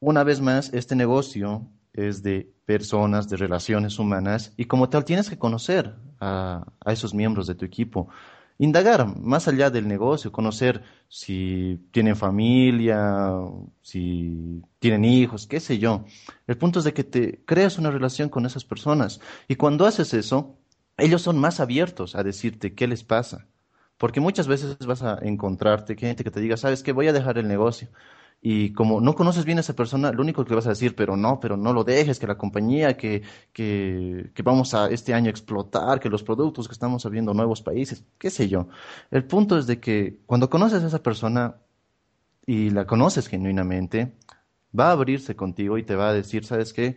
una vez más, este negocio es de personas, de relaciones humanas, y como tal tienes que conocer a esos miembros de tu equipo indagar más allá del negocio, conocer si tienen familia, si tienen hijos, qué sé yo. El punto es de que te creas una relación con esas personas y cuando haces eso, ellos son más abiertos a decirte qué les pasa. Porque muchas veces vas a encontrarte gente que te diga, sabes que voy a dejar el negocio y como no conoces bien a esa persona, lo único que vas a decir, pero no, pero no lo dejes, que la compañía, que, que, que vamos a este año explotar, que los productos, que estamos abriendo nuevos países, qué sé yo. El punto es de que cuando conoces a esa persona y la conoces genuinamente, va a abrirse contigo y te va a decir, ¿sabes qué?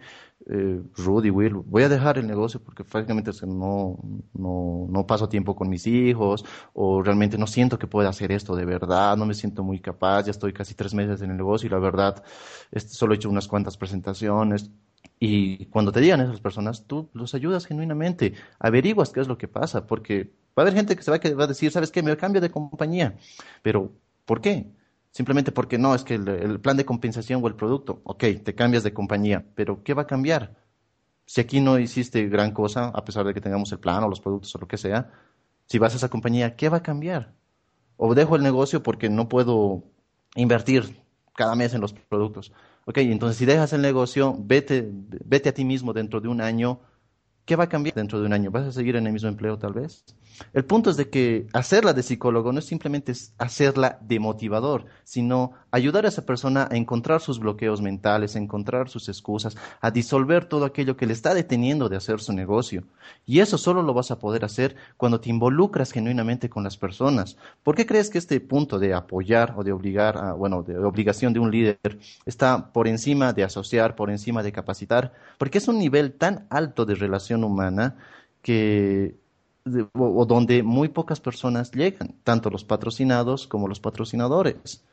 Eh, Rudy, Will, voy a dejar el negocio porque francamente no, no, no paso tiempo con mis hijos o realmente no siento que pueda hacer esto de verdad, no me siento muy capaz, ya estoy casi tres meses en el negocio y la verdad este, solo he hecho unas cuantas presentaciones. Y cuando te digan esas personas, tú los ayudas genuinamente, averiguas qué es lo que pasa, porque va a haber gente que se va a, va a decir, ¿sabes qué? Me cambio de compañía, pero ¿por qué? Simplemente porque no, es que el, plan de compensación o el producto, ok, te cambias de compañía, pero ¿qué va a cambiar? Si aquí no hiciste gran cosa, a pesar de que tengamos el plan o los productos o lo que sea, si vas a esa compañía, ¿qué va a cambiar? O dejo el negocio porque no puedo invertir cada mes en los productos. Ok, entonces si dejas el negocio, vete, vete a ti mismo dentro de un año. ¿Qué va a cambiar dentro de un año? ¿Vas a seguir en el mismo empleo tal vez? El punto es de que hacerla de psicólogo no es simplemente hacerla de motivador, sino ayudar a esa persona a encontrar sus bloqueos mentales, a encontrar sus excusas, a disolver todo aquello que le está deteniendo de hacer su negocio. Y eso solo lo vas a poder hacer cuando te involucras genuinamente con las personas. ¿Por qué crees que este punto de apoyar o de obligar, bueno, de obligación de un líder está por encima de asociar, por encima de capacitar? Porque es un nivel tan alto de relación humana que o, donde muy pocas personas llegan, tanto los patrocinados como los patrocinadores.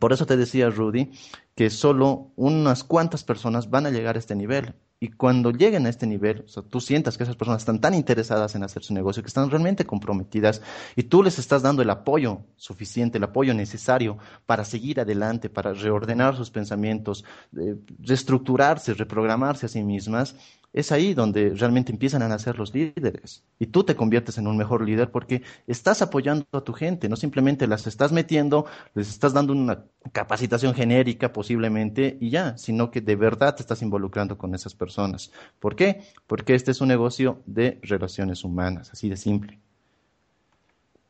Por eso te decía, Rudy, que solo unas cuantas personas van a llegar a este nivel. Y cuando lleguen a este nivel, o tú sientas que esas personas están tan interesadas en hacer su negocio, que están realmente comprometidas, y tú les estás dando el apoyo suficiente, el apoyo necesario para seguir adelante, para reordenar sus pensamientos, reestructurarse, reprogramarse a sí mismas, es ahí donde realmente empiezan a nacer los líderes. Y tú te conviertes en un mejor líder porque estás apoyando a tu gente, no simplemente las estás metiendo, les estás dando una capacitación genérica posiblemente y ya, sino que de verdad te estás involucrando con esas personas. ¿Por qué? Porque este es un negocio de relaciones humanas, así de simple.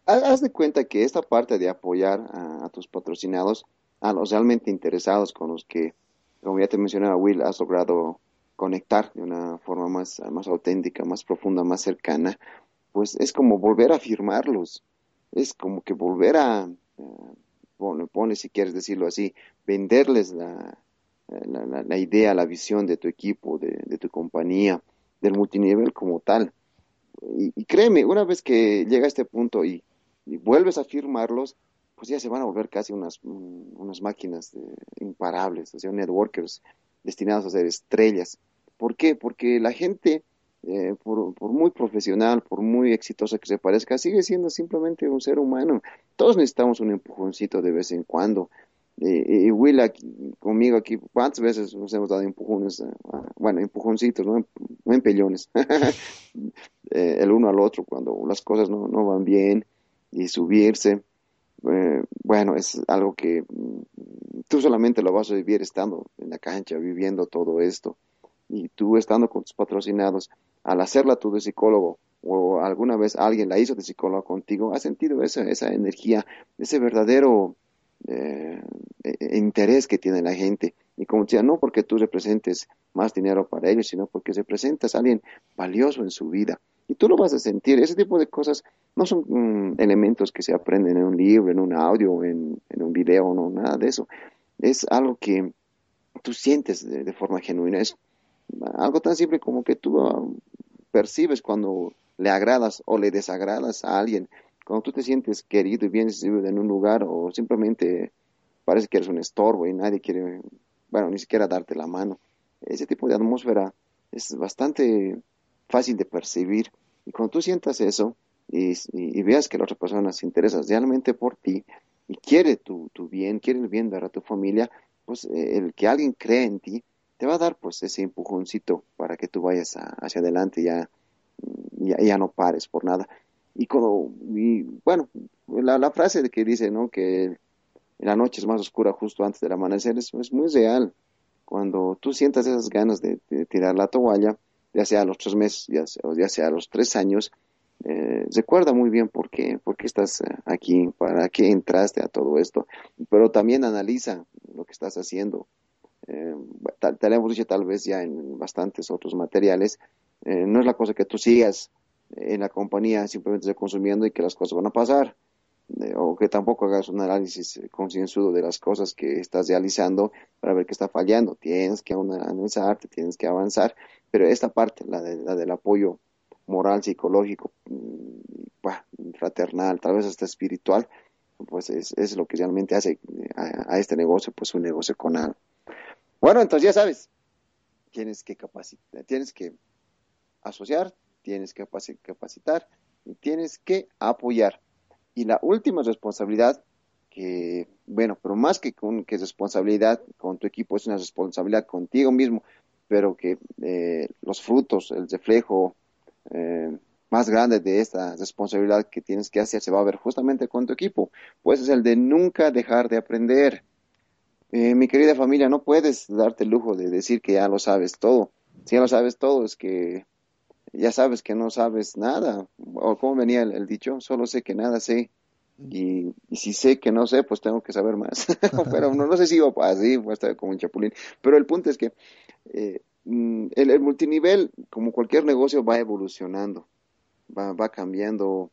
Haz de cuenta que esta parte de apoyar a, tus patrocinados, a los realmente interesados con los que, como ya te mencionaba Will, has logrado conectar de una forma más, más auténtica, más profunda, más cercana, pues es como volver a firmarlos, es como que volver a, uh, pone, si quieres decirlo así, venderles la, la, idea, la visión de tu equipo, de, de tu compañía, del multinivel como tal. Y, créeme, una vez que llega a este punto y, vuelves a firmarlos, pues ya se van a volver casi unas, unas máquinas imparables, o sea, networkers destinados a ser estrellas. ¿Por qué? Porque la gente, eh, por, muy profesional, por muy exitosa que se parezca, sigue siendo simplemente un ser humano. Todos necesitamos un empujoncito de vez en cuando. y Will conmigo aquí, ¿cuántas veces nos hemos dado empujones? bueno, empujoncitos, no, empellones. *laughs* Eh, el uno al otro cuando las cosas no, no van bien y subirse. Eh, bueno, es algo que mm, tú solamente lo vas a vivir estando en la cancha, viviendo todo esto y tú estando con tus patrocinados, al hacerla tú de psicólogo o alguna vez alguien la hizo de psicólogo contigo, has sentido esa, esa energía, ese verdadero eh, e, e, interés que tiene la gente. Y como decía, no porque tú representes más dinero para ellos, sino porque representas a alguien valioso en su vida. Y tú lo vas a sentir. Ese tipo de cosas no son mm, elementos que se aprenden en un libro, en un audio, en, en un video, no, nada de eso. Es algo que tú sientes de, forma genuina. Es algo tan simple como que tú ah, percibes cuando le agradas o le desagradas a alguien, cuando tú te sientes querido y bien recibido en un lugar o simplemente parece que eres un estorbo y nadie quiere, bueno, ni siquiera darte la mano. Ese tipo de atmósfera es bastante fácil de percibir y cuando tú sientas eso y, veas que la otra persona se interesa realmente por ti y quiere tu, tu bien, quiere el bien de tu familia, pues eh, el que alguien cree en ti te va a dar pues ese empujoncito para que tú vayas hacia adelante ya, ya, no pares por nada. Y, cuando, bueno, la, frase que dice, ¿no? Que la noche es más oscura justo antes del amanecer es, es muy real. Cuando tú sientas esas ganas de, tirar la toalla, ya sea a los tres meses, ya sea, ya sea a los tres años, eh, recuerda muy bien por qué, por qué estás eh, aquí, para qué entraste a todo esto, pero también analiza lo que estás haciendo, eh, te, lo hemos dicho tal vez ya en bastantes otros materiales, no es la cosa que tú sigas en la compañía simplemente consumiendo y que las cosas van a pasar, o que tampoco hagas un análisis concienzudo de las cosas que estás realizando para ver qué está fallando. Tienes que analizarte, tienes que avanzar, pero esta parte, la, la del apoyo moral, psicológico, mm, fraternal, tal vez hasta espiritual, pues es, es lo que realmente hace a, a, este negocio, pues un negocio con algo. Bueno, entonces ya sabes, tienes que capacitar, tienes que asociar, tienes que capacitar y tienes que apoyar. Y la última responsabilidad, que, bueno, pero más que, con, que responsabilidad con tu equipo, es una responsabilidad contigo mismo, pero que eh, los frutos, el reflejo eh, más grande de esta responsabilidad que tienes que hacer se va a ver justamente con tu equipo, pues es el de nunca dejar de aprender. Eh, mi querida familia, no puedes darte el lujo de decir que ya lo sabes todo. Si ya lo sabes todo, es que ya sabes que no sabes nada, o cómo venía el, dicho, solo sé que nada sé y, si sé que no sé, pues tengo que saber más. *laughs* pero no, no sé si iba así, pues como un chapulín. Pero el punto es que eh, mm, el, multinivel, como cualquier negocio, va evolucionando, va, va cambiando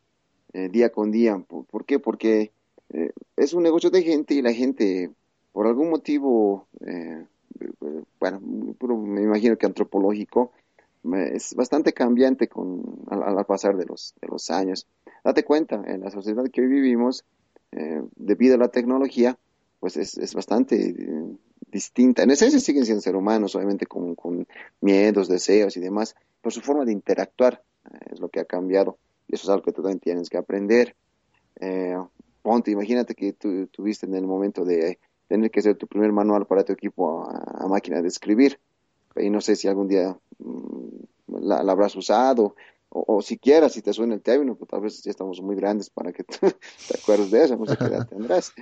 eh, día con día. ¿Por, qué? Porque eh, es un negocio de gente y la gente, por algún motivo, bueno, me imagino que antropológico, es bastante cambiante con, al, pasar de los, de los años. Date cuenta, en la sociedad que hoy vivimos, eh, debido a la tecnología, pues es, es bastante eh, distinta. En esencia siguen siendo seres humanos, obviamente con, con, miedos, deseos y demás, pero su forma de interactuar eh, es lo que ha cambiado. Y eso es algo que también tienes que aprender. ponte, imagínate que tú tuviste en el momento de tener que hacer tu primer manual para tu equipo a máquina de escribir. Y no sé si algún día mm, la, habrás usado, o, siquiera si te suena el término, pues tal vez ya estamos muy grandes para que *laughs* te, acuerdes de eso, no sé qué edad *laughs* tendrás.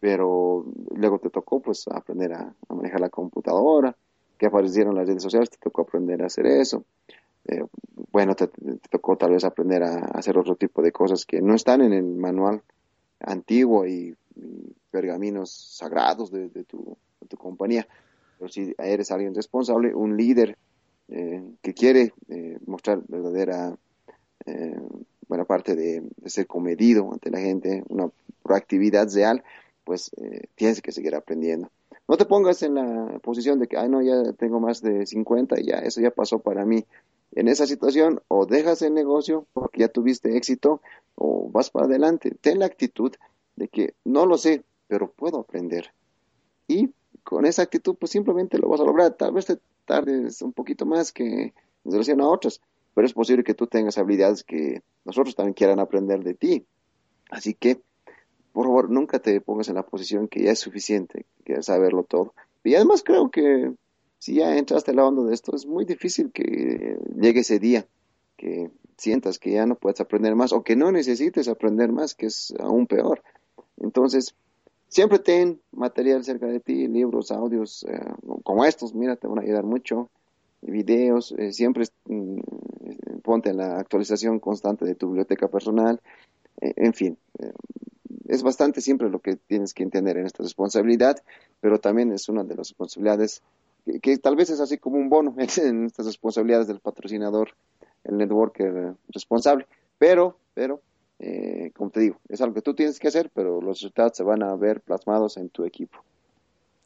Pero luego te tocó pues aprender a, manejar la computadora, que aparecieron las redes sociales, te tocó aprender a hacer eso. Eh, bueno, te, tocó tal vez aprender a, hacer otro tipo de cosas que no están en el manual antiguo y, pergaminos sagrados de, tu, de tu compañía pero si eres alguien responsable, un líder eh, que quiere eh, mostrar verdadera eh, buena parte de, ser comedido ante la gente, una proactividad real, pues tienes que seguir aprendiendo. No te pongas en la posición de que, ay, no, ya tengo más de 50 y ya, eso ya pasó para mí. En esa situación, o dejas el negocio porque ya tuviste éxito, o vas para adelante. Ten la actitud de que no lo sé, pero puedo aprender. Y con esa actitud, pues simplemente lo vas a lograr. Tal vez te tardes un poquito más que en relación a otros, pero es posible que tú tengas habilidades que nosotros también quieran aprender de ti. Así que, por favor, nunca te pongas en la posición que ya es suficiente, que saberlo todo. Y además creo que si ya entraste en la onda de esto, es muy difícil que llegue ese día que sientas que ya no puedes aprender más o que no necesites aprender más, que es aún peor. Entonces, Siempre ten material cerca de ti, libros, audios eh, como estos, mira, te van a ayudar mucho, videos, eh, siempre mm, ponte en la actualización constante de tu biblioteca personal, eh, en fin, es bastante siempre lo que tienes que entender en esta responsabilidad, pero también es una de las responsabilidades que, tal vez es así como un bono *laughs* en estas responsabilidades del patrocinador, el networker responsable, pero, pero eh, como te digo, es algo que tú tienes que hacer, pero los resultados se van a ver plasmados en tu equipo.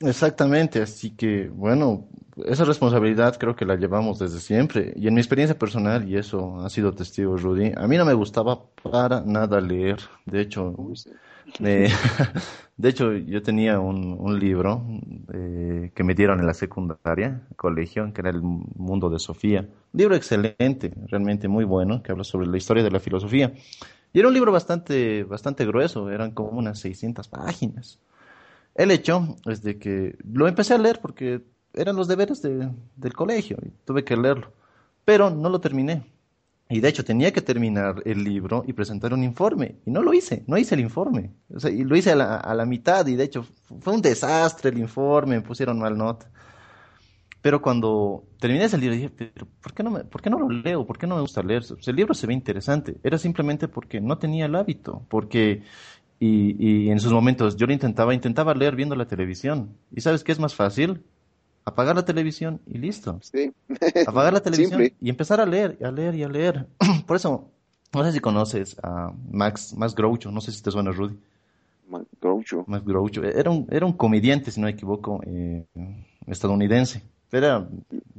Exactamente, así que bueno, esa responsabilidad creo que la llevamos desde siempre. Y en mi experiencia personal, y eso ha sido testigo Rudy, a mí no me gustaba para nada leer. De hecho, *laughs* de hecho yo tenía un, un libro eh, que me dieron en la secundaria, colegio, que era El Mundo de Sofía. Un libro excelente, realmente muy bueno, que habla sobre la historia de la filosofía. Y era un libro bastante, bastante grueso, eran como unas 600 páginas. El hecho es de que lo empecé a leer porque eran los deberes del colegio y tuve que leerlo, pero no lo terminé. Y de hecho tenía que terminar el libro y presentar un informe. Y no lo hice, no hice el informe. Y lo hice a la, a la mitad y de hecho fue un desastre el informe, me pusieron mal nota. Pero cuando terminé ese libro dije, pero ¿por qué, no me, ¿por qué no lo leo? ¿Por qué no me gusta leer? el libro se ve interesante. Era simplemente porque no tenía el hábito. Porque, y, y en sus momentos yo lo intentaba, intentaba leer viendo la televisión. ¿Y sabes qué es más fácil? Apagar la televisión y listo. Sí. *laughs* Apagar la televisión y empezar a leer, a leer y a leer. *clears throat* Por eso, no sé si conoces a Max, Max Groucho, no sé si te suena Rudy. Max Groucho. Max Groucho. Era un, era un comediante, si no me equivoco, eh, estadounidense era,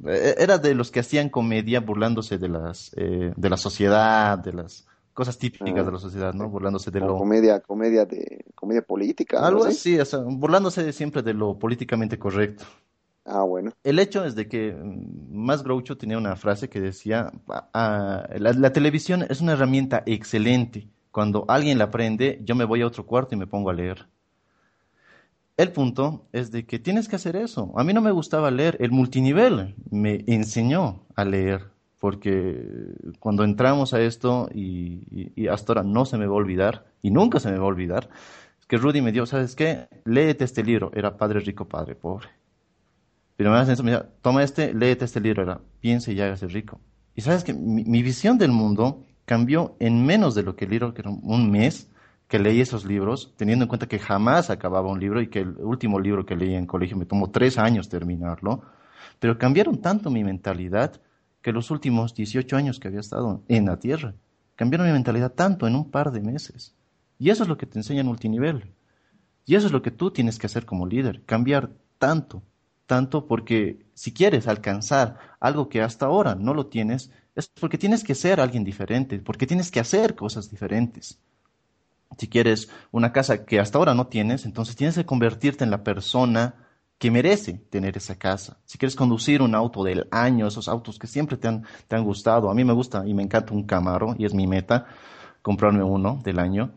e, era de los que hacían comedia burlándose de las eh, de la sociedad, de las cosas típicas de la sociedad, ¿no? Burlándose de lo comedia, comedia de comedia política, algo así, o sea, burlándose siempre de lo políticamente correcto. Ah, bueno. El hecho es de que mm, Más Groucho tenía una frase que decía, ah, ah, la, televisión es una herramienta excelente. Cuando alguien la aprende, yo me voy a otro cuarto y me pongo a leer. El punto es de que tienes que hacer eso. A mí no me gustaba leer. El multinivel me enseñó a leer, porque cuando entramos a esto, y, hasta ahora no se me va a olvidar, y nunca se me va a olvidar, es que Rudy me dio, ¿sabes qué? Léete este libro. Era Padre Rico, Padre Pobre. Pero me me toma este, léete este libro. Era Piense y hágase rico. Y sabes que mi, mi visión del mundo cambió en menos de lo que el libro, que era un mes que leí esos libros, teniendo en cuenta que jamás acababa un libro y que el último libro que leí en colegio me tomó tres años terminarlo, pero cambiaron tanto mi mentalidad que los últimos 18 años que había estado en la Tierra, cambiaron mi mentalidad tanto en un par de meses. Y eso es lo que te enseña en multinivel. Y eso es lo que tú tienes que hacer como líder, cambiar tanto, tanto porque si quieres alcanzar algo que hasta ahora no lo tienes, es porque tienes que ser alguien diferente, porque tienes que hacer cosas diferentes. Si quieres una casa que hasta ahora no tienes, entonces tienes que convertirte en la persona que merece tener esa casa. Si quieres conducir un auto del año, esos autos que siempre te han, te han gustado, a mí me gusta y me encanta un Camaro y es mi meta comprarme uno del año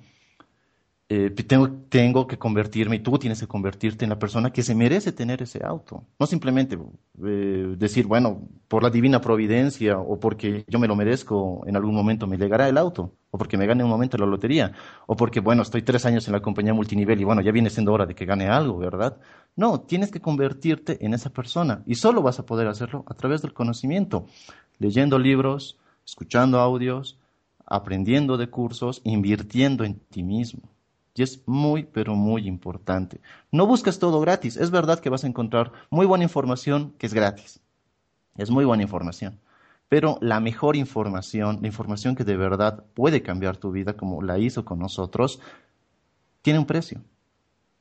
eh, tengo, tengo, que convertirme y tú tienes que convertirte en la persona que se merece tener ese auto. No simplemente eh, decir, bueno, por la divina providencia o porque yo me lo merezco, en algún momento me llegará el auto, o porque me gane un momento la lotería, o porque, bueno, estoy tres años en la compañía multinivel y bueno, ya viene siendo hora de que gane algo, ¿verdad? No, tienes que convertirte en esa persona y solo vas a poder hacerlo a través del conocimiento, leyendo libros, escuchando audios, aprendiendo de cursos, invirtiendo en ti mismo. Y es muy, pero muy importante. No busques todo gratis. Es verdad que vas a encontrar muy buena información que es gratis. Es muy buena información. Pero la mejor información, la información que de verdad puede cambiar tu vida, como la hizo con nosotros, tiene un precio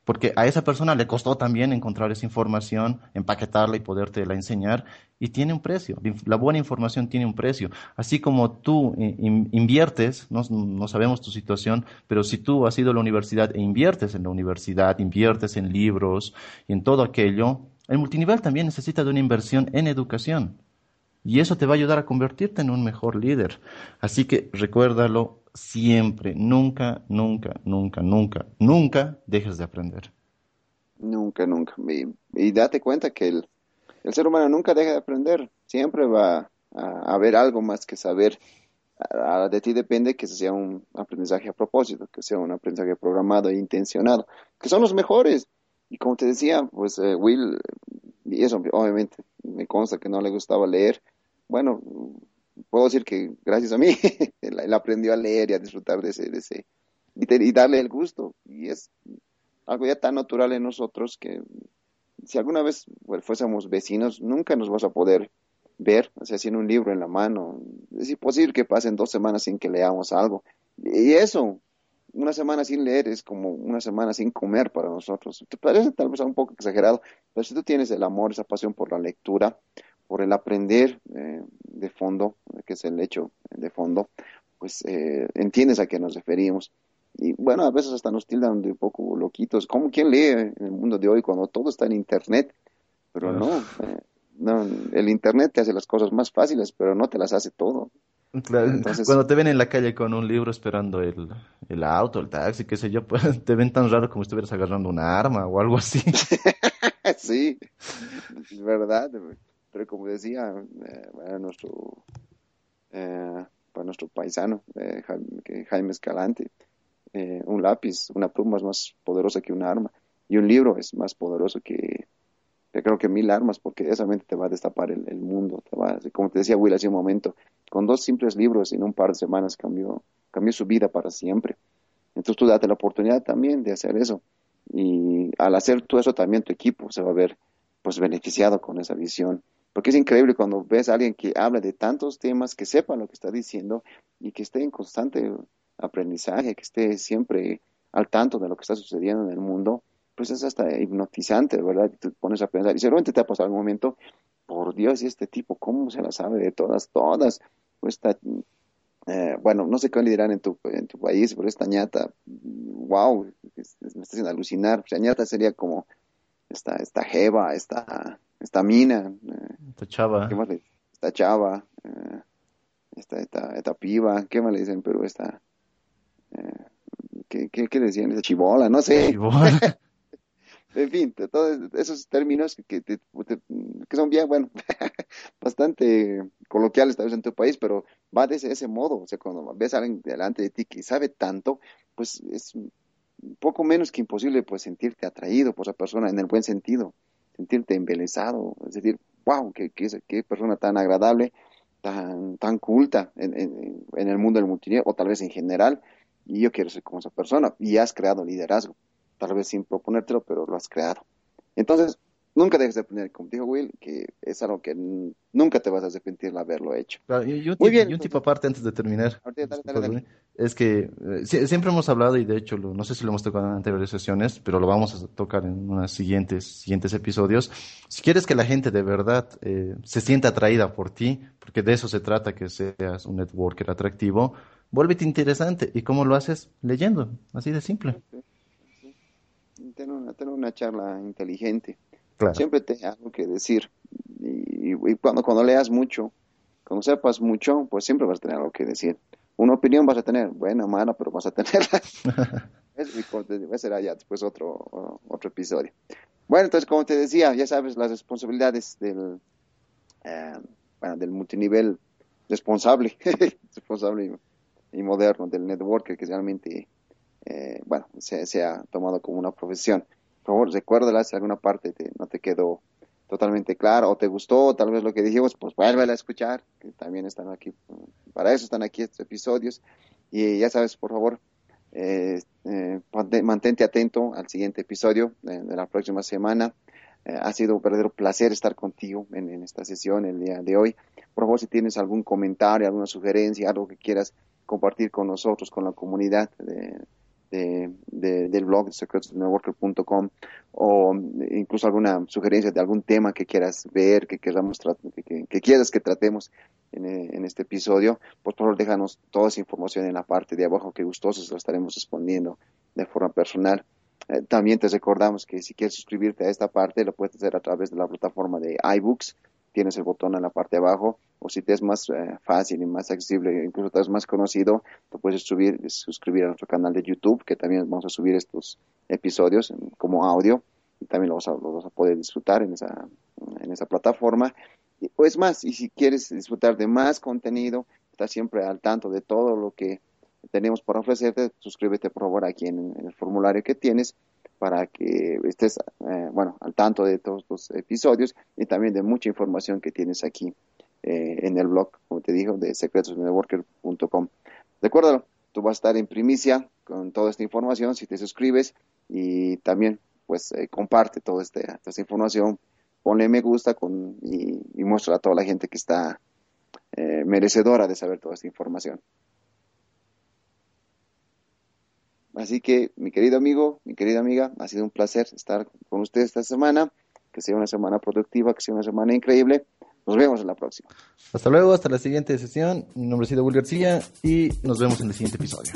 porque a esa persona le costó también encontrar esa información, empaquetarla y poderte la enseñar, y tiene un precio. La buena información tiene un precio. Así como tú eh, inviertes, no, no, sabemos tu situación, pero si tú has ido a la universidad e inviertes en la universidad, inviertes en libros y en todo aquello, el multinivel también necesita de una inversión en educación. Y eso te va a ayudar a convertirte en un mejor líder. Así que recuérdalo siempre, nunca, nunca, nunca, nunca, nunca dejes de aprender. Nunca, nunca. Y, date cuenta que el, ser humano nunca deja de aprender. Siempre va a haber algo más que saber. de ti depende que sea un aprendizaje a propósito, que sea un aprendizaje programado e intencionado, que son los mejores. Y como te decía, pues eh, Will, y eso obviamente me consta que no le gustaba leer, bueno, puedo decir que gracias a mí, *laughs* él, aprendió a leer y a disfrutar de ese, de ese y, darle el gusto. Y es algo ya tan natural en nosotros que si alguna vez fuésemos vecinos, nunca nos vas a poder ver, o sea, sin un libro en la mano. Es imposible que pasen dos semanas sin que leamos algo. Y eso, una semana sin leer es como una semana sin comer para nosotros. Te parece tal vez un poco exagerado, pero si tú tienes el amor, esa pasión por la lectura, por el aprender eh, de fondo, que es el hecho de fondo, pues eh, entiendes a qué nos referimos. Y bueno, a veces hasta nos tildan de un poco loquitos. ¿Cómo quién lee en el mundo de hoy cuando todo está en Internet? Pero no, eh, no, el Internet te hace las cosas más fáciles, pero no te las hace todo. cuando te ven en la calle con un libro esperando el, el auto, el taxi, qué sé yo, pues *laughs* te ven tan raro como si estuvieras agarrando una arma o algo así. *laughs* sí, es verdad pero como decía eh, nuestro, eh, nuestro paisano eh, Jaime Escalante, un lápiz, una pluma es más poderosa que un arma y un libro es más poderoso que, creo que mil armas porque esa mente te va a destapar el, mundo, te va, como te decía Will hace un momento, con dos simples libros en un par de semanas cambió, cambió su vida para siempre. Entonces tú date la oportunidad también de hacer eso. Y al hacer tú eso también tu equipo se va a ver pues beneficiado con esa visión porque es increíble cuando ves a alguien que habla de tantos temas, que sepa lo que está diciendo y que esté en constante aprendizaje, que esté siempre al tanto de lo que está sucediendo en el mundo, pues es hasta hipnotizante, ¿verdad? Y te pones a pensar, y seguramente te ha pasado algún momento, por Dios, y este tipo, ¿cómo se la sabe de todas, todas? Pues está, eh, bueno, no sé qué le dirán en tu, en tu país, pero esta ñata, wow, me está haciendo alucinar. O sea, ñata sería como esta, esta jeva, esta esta mina, eh, esta chava, esta chava, eh, esta, esta, esta, piba, ¿qué más le dicen? Pero esta, eh, ¿qué, qué, decían? Esta chibola, no sé. *laughs* en fin, todos esos términos que, que son bien, bueno, *laughs* bastante coloquiales tal vez en tu país, pero va de ese, modo, o sea, cuando ves a alguien delante de ti que sabe tanto, pues es poco menos que imposible pues sentirte atraído por esa persona en el buen sentido sentirte embelesado, es decir, wow, qué, qué, persona tan agradable, tan, tan culta en, en el mundo del multinivel o tal vez en general. Y yo quiero ser como esa persona y has creado liderazgo, tal vez sin proponértelo, pero lo has creado. Entonces, nunca dejes de aprender, como dijo Will, que es algo que nunca te vas a arrepentir de haberlo hecho. y, un, tipo aparte antes de terminar. Es que eh, siempre hemos hablado, y de hecho, no sé si lo hemos tocado en anteriores sesiones, pero lo vamos a tocar en unos siguientes, siguientes episodios. Si quieres que la gente de verdad eh, se sienta atraída por ti, porque de eso se trata, que seas un networker atractivo, vuélvete interesante. ¿Y cómo lo haces? Leyendo, así de simple. Tener una, tener una charla inteligente Siempre te algo que decir. Y, cuando, cuando leas mucho, cuando sepas mucho, pues siempre vas a tener algo que decir. Una opinión vas a tener, buena o mala, pero vas a tenerla. *laughs* Ese será ya después otro, otro episodio. Bueno, entonces, como te decía, ya sabes las responsabilidades del, eh, bueno, del multinivel responsable, *laughs* responsable y, moderno del networker que realmente, eh, bueno, se, se, ha tomado como una profesión por favor, recuérdala si alguna parte no te quedó totalmente clara o te gustó, tal vez lo que dijimos, pues vuélvela a escuchar, que también están aquí, para eso están aquí estos episodios. Y ya sabes, por favor, eh, eh, mantente atento al siguiente episodio de, la próxima semana. Eh, ha sido un verdadero placer estar contigo en, en, esta sesión el día de hoy. Por favor, si tienes algún comentario, alguna sugerencia, algo que quieras compartir con nosotros, con la comunidad de, de, del blog secretosnetworker.com o incluso alguna sugerencia de algún tema que quieras ver, que queramos que, que, quieras que tratemos en, en, este episodio, por favor déjanos toda esa información en la parte de abajo que gustosos lo estaremos respondiendo de forma personal. Eh, también te recordamos que si quieres suscribirte a esta parte lo puedes hacer a través de la plataforma de iBooks tienes el botón en la parte de abajo, o si te es más eh, fácil y más accesible, incluso te es más conocido, te puedes subir, suscribir a nuestro canal de YouTube, que también vamos a subir estos episodios como audio, y también lo vas a, vas a poder disfrutar en esa, en esa plataforma. Y, o es más, y si quieres disfrutar de más contenido, estás siempre al tanto de todo lo que tenemos para ofrecerte, suscríbete por favor aquí en el formulario que tienes para que estés, eh, bueno, al tanto de todos los episodios y también de mucha información que tienes aquí eh, en el blog, como te digo, de secretosnetworker.com. Recuérdalo, tú vas a estar en primicia con toda esta información si te suscribes y también, pues, eh, comparte toda esta información, ponle me gusta con, y, y muestra a toda la gente que está merecedora de saber toda esta información. Así que, mi querido amigo, mi querida amiga, ha sido un placer estar con ustedes esta semana. Que sea una semana productiva, que sea una semana increíble. Nos vemos en la próxima. Hasta luego, hasta la siguiente sesión. Mi nombre es Ida García y nos vemos en el siguiente episodio.